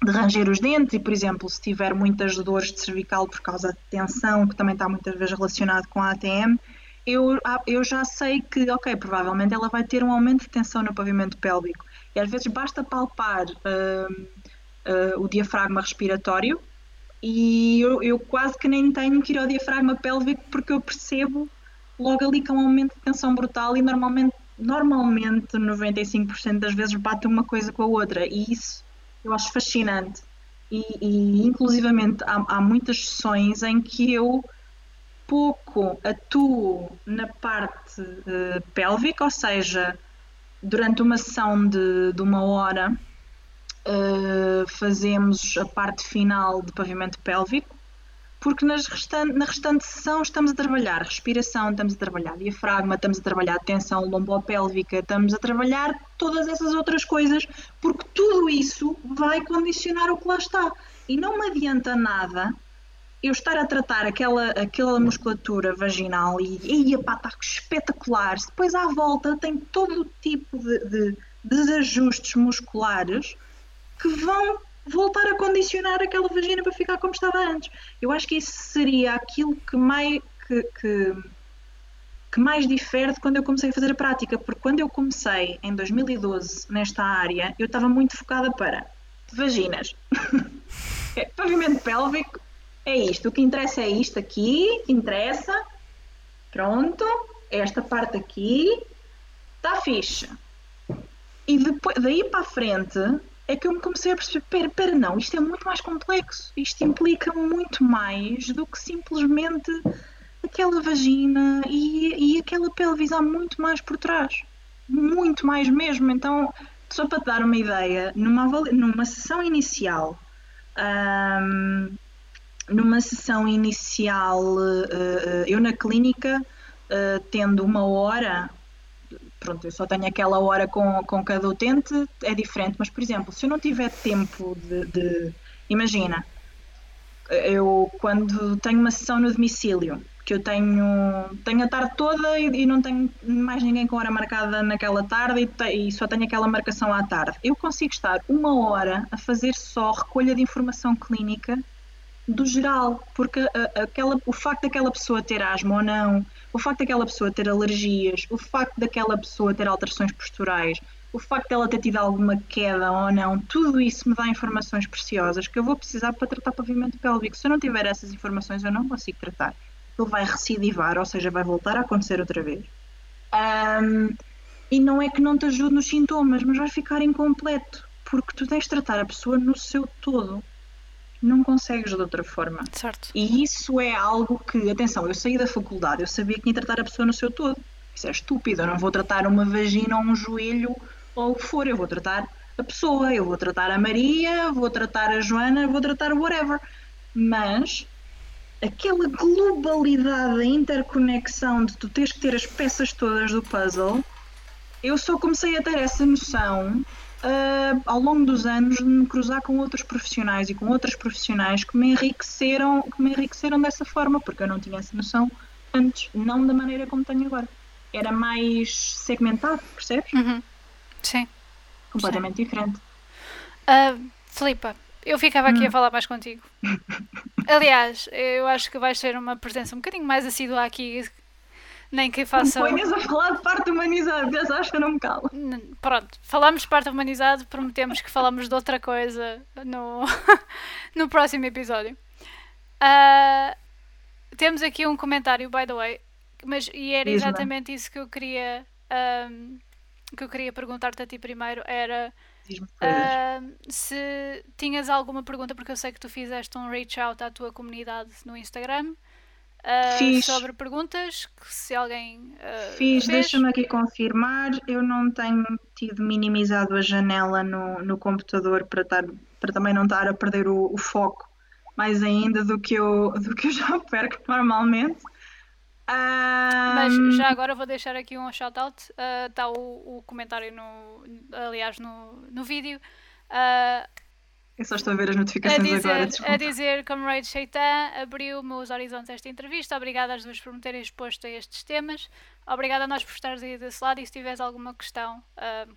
de ranger os dentes e, por exemplo, se tiver muitas dores de cervical por causa de tensão, que também está muitas vezes relacionado com a ATM, eu, eu já sei que, ok, provavelmente ela vai ter um aumento de tensão no pavimento pélvico. E às vezes basta palpar uh, uh, o diafragma respiratório e eu, eu, quase que nem tenho que ir ao diafragma pélvico porque eu percebo logo ali que há um aumento de tensão brutal e normalmente, normalmente 95% das vezes bate uma coisa com a outra e isso eu acho fascinante. E, e inclusivamente há, há muitas sessões em que eu pouco atuo na parte uh, pélvica, ou seja, durante uma sessão de, de uma hora uh, fazemos a parte final de pavimento pélvico, porque restan na restante sessão estamos a trabalhar respiração, estamos a trabalhar diafragma, estamos a trabalhar tensão lombopélvica, estamos a trabalhar todas essas outras coisas, porque tudo isso vai condicionar o que lá está. E não me adianta nada eu estar a tratar aquela, aquela musculatura vaginal e, e pá, está espetacular. Depois à volta tem todo o tipo de, de desajustes musculares que vão voltar a condicionar aquela vagina para ficar como estava antes. Eu acho que isso seria aquilo que mais, que, que, que mais difere de quando eu comecei a fazer a prática, porque quando eu comecei em 2012 nesta área, eu estava muito focada para vaginas, é, pavimento pélvico, é isto, o que interessa é isto aqui, que interessa, pronto, esta parte aqui, está fixe. E depois, daí para a frente, é que eu me comecei a perceber, pera, pera, não, isto é muito mais complexo, isto implica muito mais do que simplesmente aquela vagina e, e aquela pelvis, há muito mais por trás, muito mais mesmo, então, só para te dar uma ideia, numa, numa sessão inicial, um, numa sessão inicial, uh, eu na clínica, uh, tendo uma hora, pronto, eu só tenho aquela hora com, com cada utente, é diferente. Mas, por exemplo, se eu não tiver tempo de. de imagina, eu quando tenho uma sessão no domicílio, que eu tenho, tenho a tarde toda e, e não tenho mais ninguém com hora marcada naquela tarde e, te, e, só tenho aquela marcação à tarde, eu consigo estar uma hora a fazer só recolha de informação clínica do geral, porque a, aquela, o facto daquela pessoa ter asma ou não, o facto daquela pessoa ter alergias, o facto daquela pessoa ter alterações posturais, o facto dela ter tido alguma queda ou não, tudo isso me dá informações preciosas que eu vou precisar para tratar pavimento pélvico. Se eu não tiver essas informações, eu não consigo tratar. Ele vai recidivar, ou seja, vai voltar a acontecer outra vez. Um, e não é que não te ajude nos sintomas, mas vai ficar incompleto, porque tu tens de tratar a pessoa no seu todo não consegues de outra forma. Certo. E isso é algo que, atenção, eu saí da faculdade, eu sabia que ia tratar a pessoa no seu todo. Isso é estúpido, eu não vou tratar uma vagina ou um joelho ou o que for, eu vou tratar a pessoa, eu vou tratar a Maria, vou tratar a Joana, vou tratar o whatever. Mas aquela globalidade, a interconexão de tu teres que ter as peças todas do puzzle, eu só comecei a ter essa noção uh, ao longo dos anos de me cruzar com outros profissionais e com outras profissionais que me enriqueceram, que me enriqueceram dessa forma, porque eu não tinha essa noção antes, não da maneira como tenho agora. Era mais segmentado, percebes? Uhum. Sim. Completamente Sim. diferente. Uh, Filipa, eu ficava aqui hum. a falar mais contigo. Aliás, eu acho que vais ter uma presença um bocadinho mais assídua aqui nem que façam. Ponhas a falar de parte humanizada, Deus acho que eu não me calo. Pronto, falamos de parte humanizada, prometemos que falamos de outra coisa no, no próximo episódio. Uh, temos aqui um comentário, by the way, mas, e era exatamente isso que eu queria um, que eu queria perguntar-te a ti primeiro era uh, se tinhas alguma pergunta, porque eu sei que tu fizeste um reach out à tua comunidade no Instagram Uh, sobre perguntas que se alguém uh, fiz, deixa-me aqui confirmar. Eu não tenho tido minimizado a janela no, no computador para, estar, para também não estar a perder o, o foco mais ainda do que eu, do que eu já perco normalmente. Um... Mas já agora vou deixar aqui um shout out está uh, o, o, comentário no aliás no, no vídeo. Uh, eu só estou a ver as notificações a dizer, agora, desculpa. A dizer, Comrade Shaitan abriu meus horizontes esta entrevista. Obrigada às duas por me terem exposto a estes temas. Obrigada a nós por estares aí desse lado e se tiveres alguma questão, uh,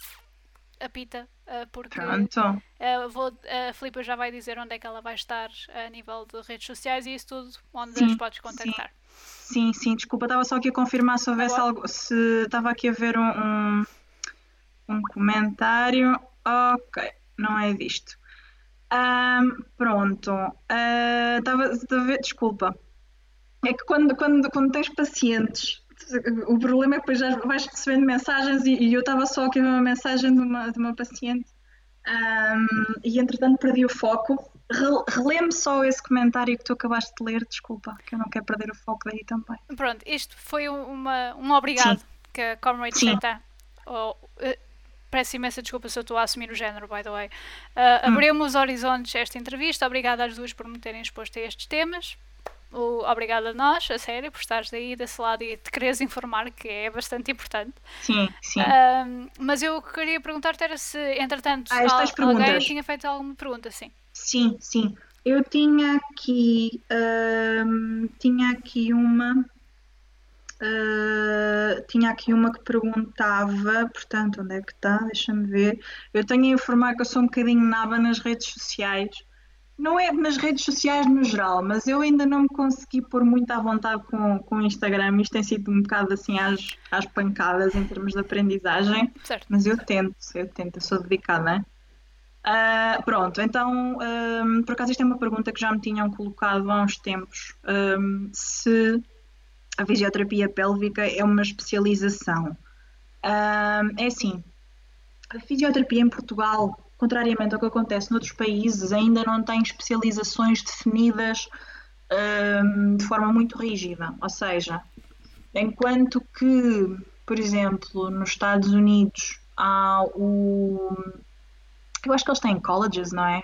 apita, uh, porque uh, vou, a Filipa já vai dizer onde é que ela vai estar a nível de redes sociais e isso tudo, onde sim, as podes contactar. Sim, sim, sim. desculpa, estava só aqui a confirmar se houvesse algo, se estava aqui a ver um, um, um comentário. Ok, não é disto. Um, pronto. Uh, tava, tava, desculpa. É que quando, quando, quando tens pacientes, o problema é que depois já vais recebendo mensagens e, e eu estava só aqui a ver uma mensagem de uma, de uma paciente um, e entretanto perdi o foco. Releme só esse comentário que tu acabaste de ler, desculpa, que eu não quero perder o foco daí também. Pronto, isto foi uma, um obrigado Sim. que a Comrade Cheta, ou, Peço imensa desculpa se eu estou a assumir o género, by the way. Uh, Abriu-me os horizontes esta entrevista. Obrigada às duas por me terem exposto a estes temas. obrigada a nós, a sério, por estares aí desse lado e te queres informar, que é bastante importante. Sim, sim. Um, mas eu queria perguntar-te era se, entretanto, ah, al alguém perguntas. tinha feito alguma pergunta, sim. Sim, sim. Eu tinha aqui, tinha aqui uma, uh, tinha aqui uma que perguntava, portanto, onde é que está? Deixa-me ver. Eu tenho a informar que eu sou um bocadinho naba nas redes sociais. Não é nas redes sociais no geral, mas eu ainda não me consegui pôr muito à vontade com, com o Instagram. Isto tem sido um bocado assim às, às pancadas em termos de aprendizagem. Certo. Mas eu tento, eu tento, eu sou dedicada. Uh, pronto, então, um, por acaso, isto é uma pergunta que já me tinham colocado há uns tempos: um, se a fisioterapia pélvica é uma especialização. É assim, a fisioterapia em Portugal, contrariamente ao que acontece noutros países, ainda não tem especializações definidas de forma muito rígida. Ou seja, enquanto que, por exemplo, nos Estados Unidos há o eu acho que eles têm colleges, não é?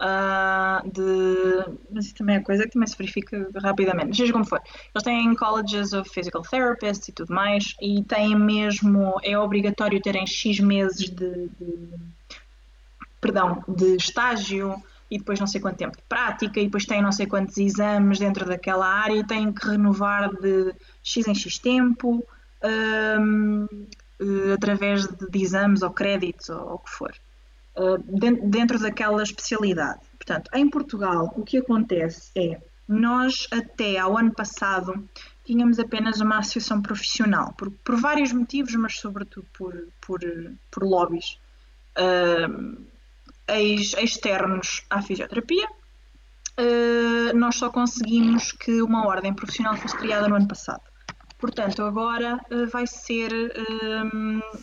Uh, de, mas isso também é coisa que também se verifica rapidamente. Seja como for, eles têm colleges of physical therapists e tudo mais, e têm mesmo, é obrigatório terem X meses de, de perdão, de estágio e depois não sei quanto tempo de prática, e depois têm não sei quantos exames dentro daquela área e têm que renovar de X em X tempo um, uh, através de, de, exames ou créditos ou o que for. Eh, dentro daquela especialidade. Portanto, em Portugal, o que acontece é nós até ao ano passado tínhamos apenas uma associação profissional, por, por vários motivos, mas sobretudo por, por, por lobbies uh, ex, externos à fisioterapia. Uh, nós só conseguimos que uma ordem profissional fosse criada no ano passado. Portanto, agora uh, vai ser,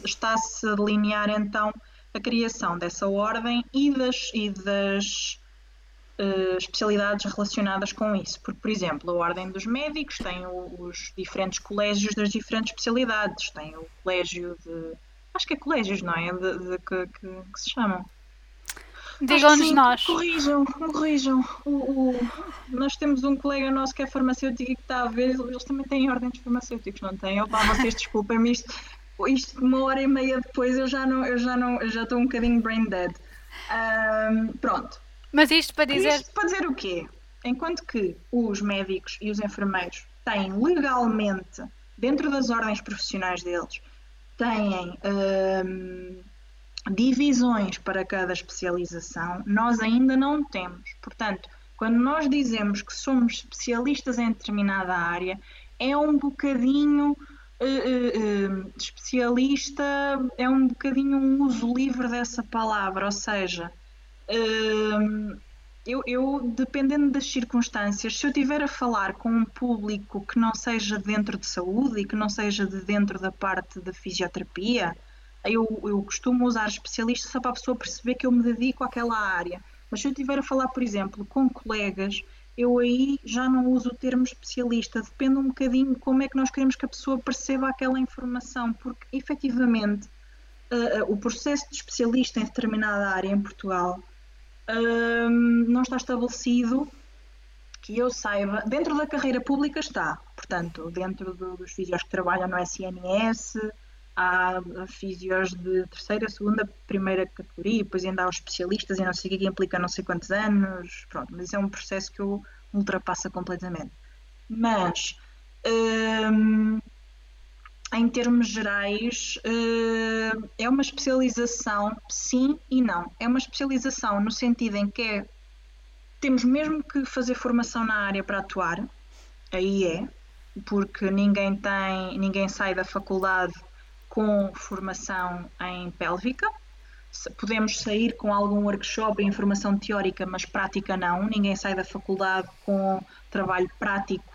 está-se a delinear então a criação dessa ordem e das, e das uh, especialidades relacionadas com isso. Porque, por exemplo, a Ordem dos Médicos tem o, os diferentes colégios das diferentes especialidades, tem o colégio de. Acho que é colégios, não é? De, de que, que, que, se chamam. Digam-nos nós. Corrijam, corrijam. O, o, nós temos um colega nosso que é farmacêutico e que está a ver, eles também têm ordens farmacêuticos, não têm? Opa, vocês desculpem-me isto isto uma hora e meia depois eu já não eu já não eu já estou um bocadinho brain dead um, pronto mas isto para dizer isto para dizer o quê? Enquanto que os médicos e os enfermeiros têm legalmente dentro das ordens profissionais deles têm um, divisões para cada especialização nós ainda não temos. Portanto quando nós dizemos que somos especialistas em determinada área é um bocadinho uh, uh, especialista é um bocadinho um uso livre dessa palavra, ou seja, eu, eu, dependendo das circunstâncias, se eu estiver a falar com um público que não seja dentro de saúde e que não seja de dentro da parte da fisioterapia, eu, eu costumo usar especialista só para a pessoa perceber que eu me dedico àquela área. Mas se eu estiver a falar, por exemplo, com colegas eu aí já não uso o termo especialista, depende um bocadinho de como é que nós queremos que a pessoa perceba aquela informação, porque efetivamente uh, o processo de especialista em determinada área em Portugal não está estabelecido que eu saiba, dentro da carreira pública está, portanto, dentro do, dos físicos que trabalham no SNS, há físios de terceira, segunda, primeira categoria, depois ainda há os especialistas e não sei o que implica não sei quantos anos, pronto, mas isso é um processo que eu ultrapassa completamente. Mas em termos gerais hum, é uma especialização sim e não. É uma especialização no sentido em que é, temos mesmo que fazer formação na área para atuar, aí é, porque ninguém tem, ninguém sai da faculdade com formação em pélvica. Podemos sair com algum workshop em formação teórica, mas prática não. Ninguém sai da faculdade com trabalho prático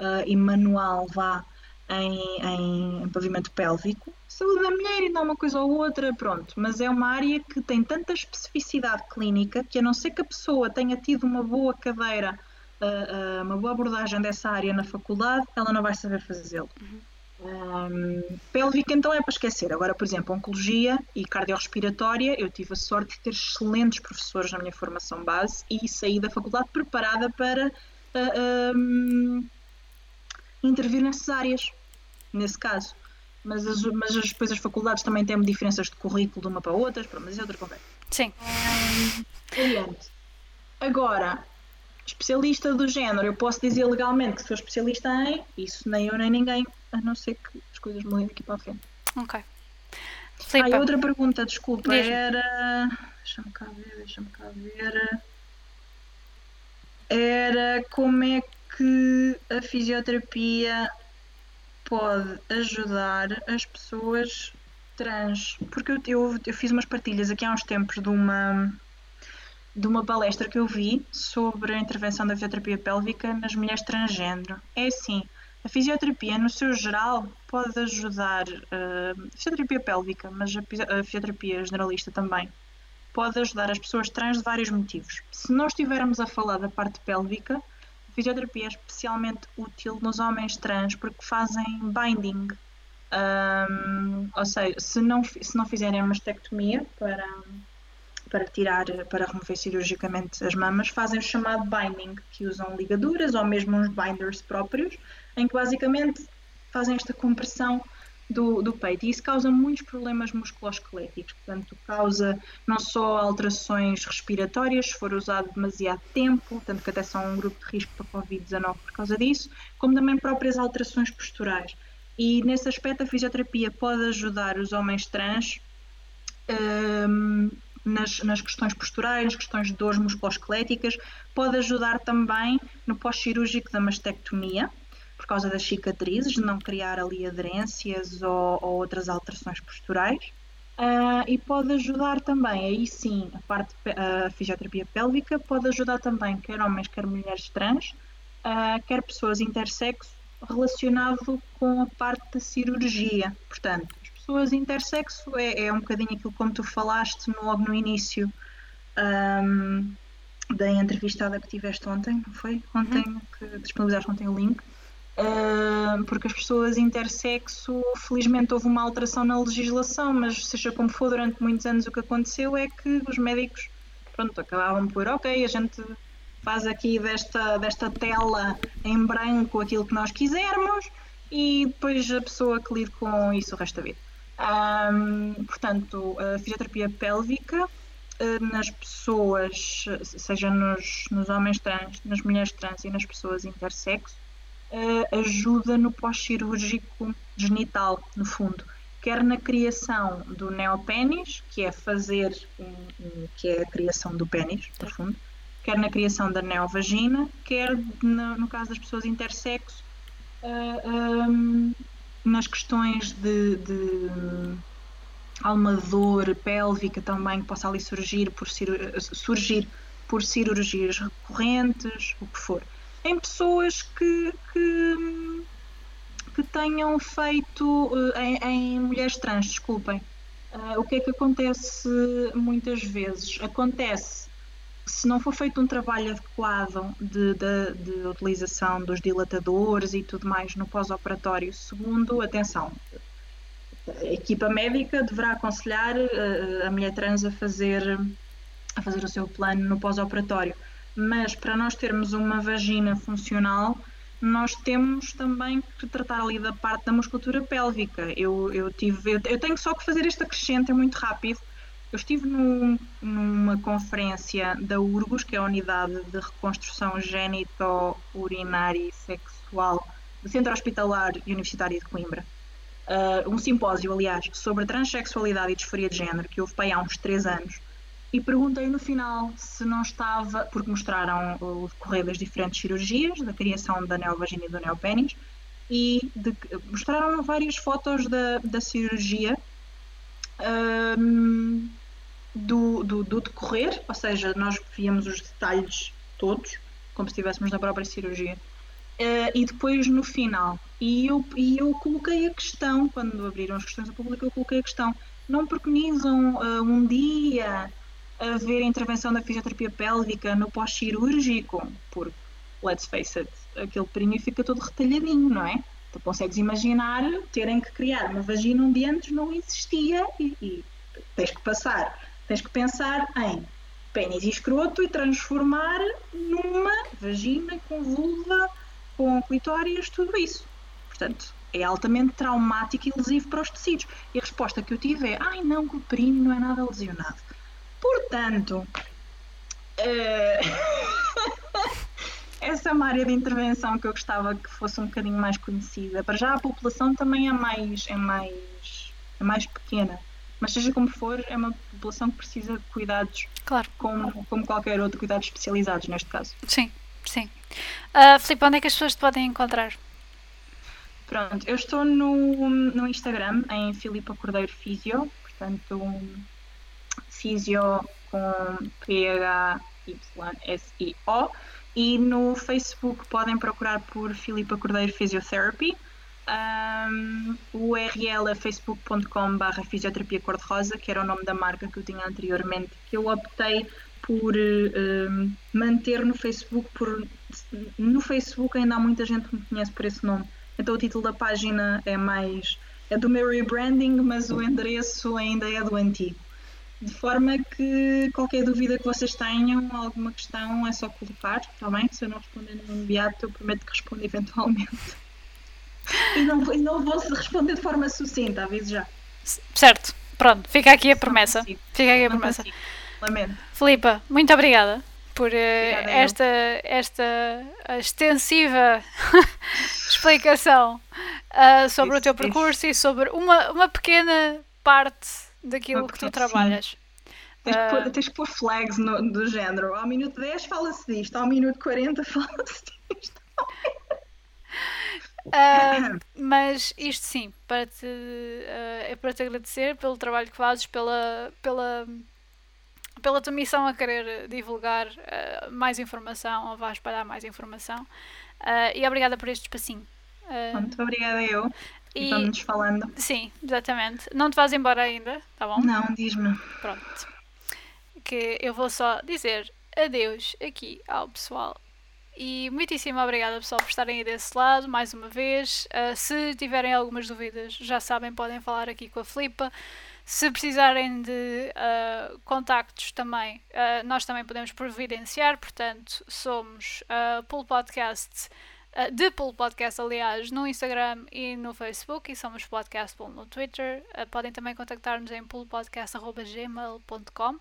uh, e manual vá em, em, em, pavimento pélvico. Saúde da mulher ainda uma coisa ou outra, pronto. Mas é uma área que tem tanta especificidade clínica que a não ser que a pessoa tenha tido uma boa cadeira, uh, uh, uma boa abordagem dessa área na faculdade, ela não vai saber fazê-lo. Uhum. Um, pélvica então é para esquecer. Agora, por exemplo, oncologia e cardiorrespiratória, eu tive a sorte de ter excelentes professores na minha formação base e saí da faculdade preparada para uh, um, intervir nessas áreas, nesse caso. Mas, as, mas as, depois as faculdades também têm diferenças de currículo de uma para outras, mas é outra conversa. Sim. Um, Agora, especialista do género, eu posso dizer legalmente que sou especialista em, isso nem eu nem ninguém, a não ser que as coisas mudem daqui para a frente. Ok. Ah, e outra pergunta, desculpa, era. Deixa-me cá ver, deixa-me cá ver. Era como é que a fisioterapia pode ajudar as pessoas trans? Porque eu, eu, eu fiz umas partilhas aqui há uns tempos de uma de uma palestra que eu vi sobre a intervenção da fisioterapia pélvica nas mulheres transgênero. É assim, a fisioterapia, no seu geral, pode ajudar, uh, a fisioterapia pélvica, mas a, a fisioterapia generalista também, pode ajudar as pessoas trans de vários motivos. Se nós estivermos a falar da parte pélvica, fisioterapia é especialmente útil nos homens trans porque fazem binding. Um, ou seja, se não, se não fizerem mastectomia para para tirar, para remover cirurgicamente as mamas, fazem o chamado binding, que usam ligaduras ou mesmo uns binders próprios, em que basicamente fazem esta compressão do, do peito. E isso causa muitos problemas musculoesqueléticos, portanto, causa não só alterações respiratórias, se for usado demasiado tempo, tanto que até são um grupo de risco para Covid-19 por causa disso, como também próprias alterações posturais. E nesse aspecto, a fisioterapia pode ajudar os homens trans um, nas, nas questões posturais, nas questões de dores musculoesqueléticas, pode ajudar também no pós-cirúrgico da mastectomia, por causa das cicatrizes, de não criar ali aderências ou, ou outras alterações posturais. Uh, e pode ajudar também, aí sim, a parte a fisioterapia pélvica pode ajudar também quer homens, quer mulheres trans, uh, quer pessoas intersexo, relacionado com a parte da cirurgia. Portanto, pessoas intersexo é, é um bocadinho aquilo como tu falaste logo no início um, da entrevistada que tiveste ontem, não foi? Ontem, uhum. que disponibilizaste ontem o link. Porque as pessoas intersexo, felizmente houve uma alteração na legislação, mas seja como for, durante muitos anos o que aconteceu é que os médicos pronto, acabavam por, ok, a gente faz aqui desta, desta tela em branco aquilo que nós quisermos e depois a pessoa que lide com isso o resto da vida. Um, portanto, a fisioterapia pélvica eh, nas pessoas, seja nos, nos homens trans, nas mulheres trans e nas pessoas intersexo, uh, ajuda no pós-cirúrgico genital, no fundo, quer na criação do neopénis, que é fazer, um, que é a criação do pênis, no fundo, quer na criação da neovagina, quer no, no caso das pessoas intersexo, uh, um, nas questões de, de alguma dor pélvica também que possa ali surgir por, surgir por cirurgias recorrentes, o que for. Em pessoas que, que, que tenham feito, eh, em, em, mulheres trans, desculpem, uh, o que é que acontece muitas vezes? Acontece se não for feito um trabalho adequado de, de, de utilização dos dilatadores e tudo mais no pós-operatório, segundo, atenção, a equipa médica deverá aconselhar uh, a mulher trans a fazer, a fazer o seu plano no pós-operatório. Mas para nós termos uma vagina funcional, nós temos também que tratar ali da parte da musculatura pélvica. Eu, eu, tive, eu, tenho só que fazer este acrescento, é muito rápido eu estive num, numa conferência da URGOS, que é a Unidade de Reconstrução Gênito-Urinária e Sexual do Centro Hospitalar e Universitário de Coimbra. Uh, um simpósio, aliás, sobre transexualidade e disforia de género, que houve para há uns três anos, e perguntei no final se não estava, porque mostraram o decorrer das diferentes cirurgias, da criação da neovagina e do neopénis, e de, mostraram várias fotos da, da cirurgia. Um, do, do, do, decorrer, ou seja, nós víamos os detalhes todos, como se estivéssemos na própria cirurgia, uh, e depois no final. E eu, e eu coloquei a questão, quando abriram as questões ao público, eu coloquei a questão: não preconizam uh, um dia haver intervenção da fisioterapia pélvica no pós-cirúrgico? Porque, let's face it, aquele períneo fica todo retalhadinho, não é? Tu consegues imaginar terem que criar uma vagina onde antes não existia e, e tens que passar tens que pensar em pênis e escroto e transformar numa vagina com vulva, com clitóris, tudo isso. Portanto, é altamente traumático e lesivo para os tecidos. E a resposta que eu tive é: ai não, que o períneo não é nada lesionado. Portanto, uh... essa é uma área de intervenção que eu gostava que fosse um bocadinho mais conhecida. Para já a população também é mais, é mais, é mais pequena. Mas seja como for, é uma população que precisa de cuidados claro. como, como qualquer outro, cuidados especializados neste caso. Sim, sim. Uh, Filipe, onde é que as pessoas te podem encontrar? Pronto, eu estou no, no Instagram em Filipa Cordeiro Físio, portanto, Físio com P-H-Y-S-I-O, e no Facebook podem procurar por Filipa Cordeiro Physiotherapy. Um, o URL é facebook.com/barra fisioterapia cor-de-rosa, que era o nome da marca que eu tinha anteriormente, que eu optei por um, manter no Facebook. Por, no Facebook ainda há muita gente que me conhece por esse nome, então o título da página é mais é do meu rebranding, mas o endereço ainda é do antigo. De forma que qualquer dúvida que vocês tenham, alguma questão, é só colocar, está bem? Se eu não responder no imediato, eu prometo que respondo eventualmente. E não, não vou responder de forma sucinta, aviso já. Certo, pronto, fica aqui a promessa. Fica aqui a promessa. Lamento. Filipa, muito obrigada por uh, esta, esta extensiva explicação uh, sobre isso, o teu percurso isso. e sobre uma, uma pequena parte daquilo que tu trabalhas. Tens, uh, pôr, tens que pôr flags no, do género. Ao minuto 10 fala-se disto, ao minuto 40 fala-se disto. Uh, mas isto sim, para te, uh, é para te agradecer pelo trabalho que fazes, pela, pela, pela tua missão a querer divulgar uh, mais informação, ou vá espalhar mais informação. e obrigada por este espacinho. Muito obrigada eu. E, e vamos falando. Sim, exatamente. Não te vais embora ainda, tá bom? Não, diz-me. Pronto. Que eu vou só dizer adeus aqui ao pessoal e muitíssimo obrigada, pessoal, por estarem aí desse lado, mais uma vez. Uh, se tiverem algumas dúvidas, já sabem, podem falar aqui com a Flipa. Se precisarem de uh, contactos também, uh, nós também podemos providenciar. Portanto, somos uh, Pool Podcast, uh, de Pool Podcast, aliás, no Instagram e no Facebook, e somos Podcast Pool no Twitter. podem também contactar-nos em poolpodcast.gmail.com.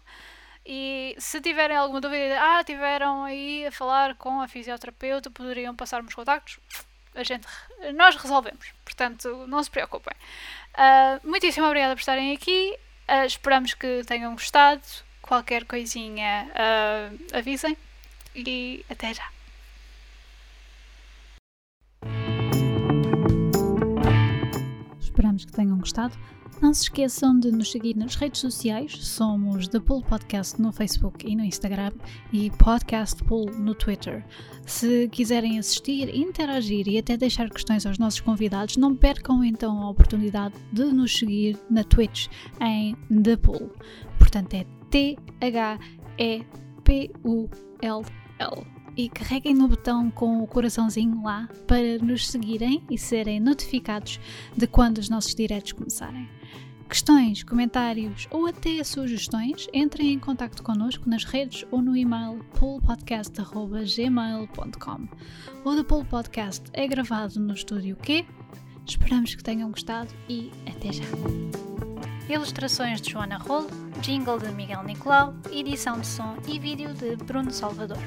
E se tiverem alguma dúvida, ah, tiveram aí a falar com a fisioterapeuta, poderiam passar-me os contactos? A gente, nós resolvemos, portanto, não se preocupem. Uh, muitíssimo obrigada por estarem aqui. Uh, esperamos que tenham gostado. Qualquer coisinha, uh, avisem. E até já. Esperamos que tenham gostado. Não se esqueçam de nos seguir nas redes sociais. Somos The Pool Podcast no Facebook e no Instagram e Podcast Pool no Twitter. Se quiserem assistir, interagir e até deixar questões aos nossos convidados, não percam então a oportunidade de nos seguir na Twitch em The Pool. Portanto, é T-H-E-P-U-L-L e carreguem no botão com o coraçãozinho lá para nos seguirem e serem notificados de quando os nossos diretos começarem questões, comentários ou até sugestões, entrem em contato connosco nas redes ou no e-mail poolpodcast.gmail.com. O The Pool Podcast é gravado no estúdio Q. Esperamos que tenham gostado e até já! Ilustrações de Joana Rolo, jingle de Miguel Nicolau, edição de som e vídeo de Bruno Salvador.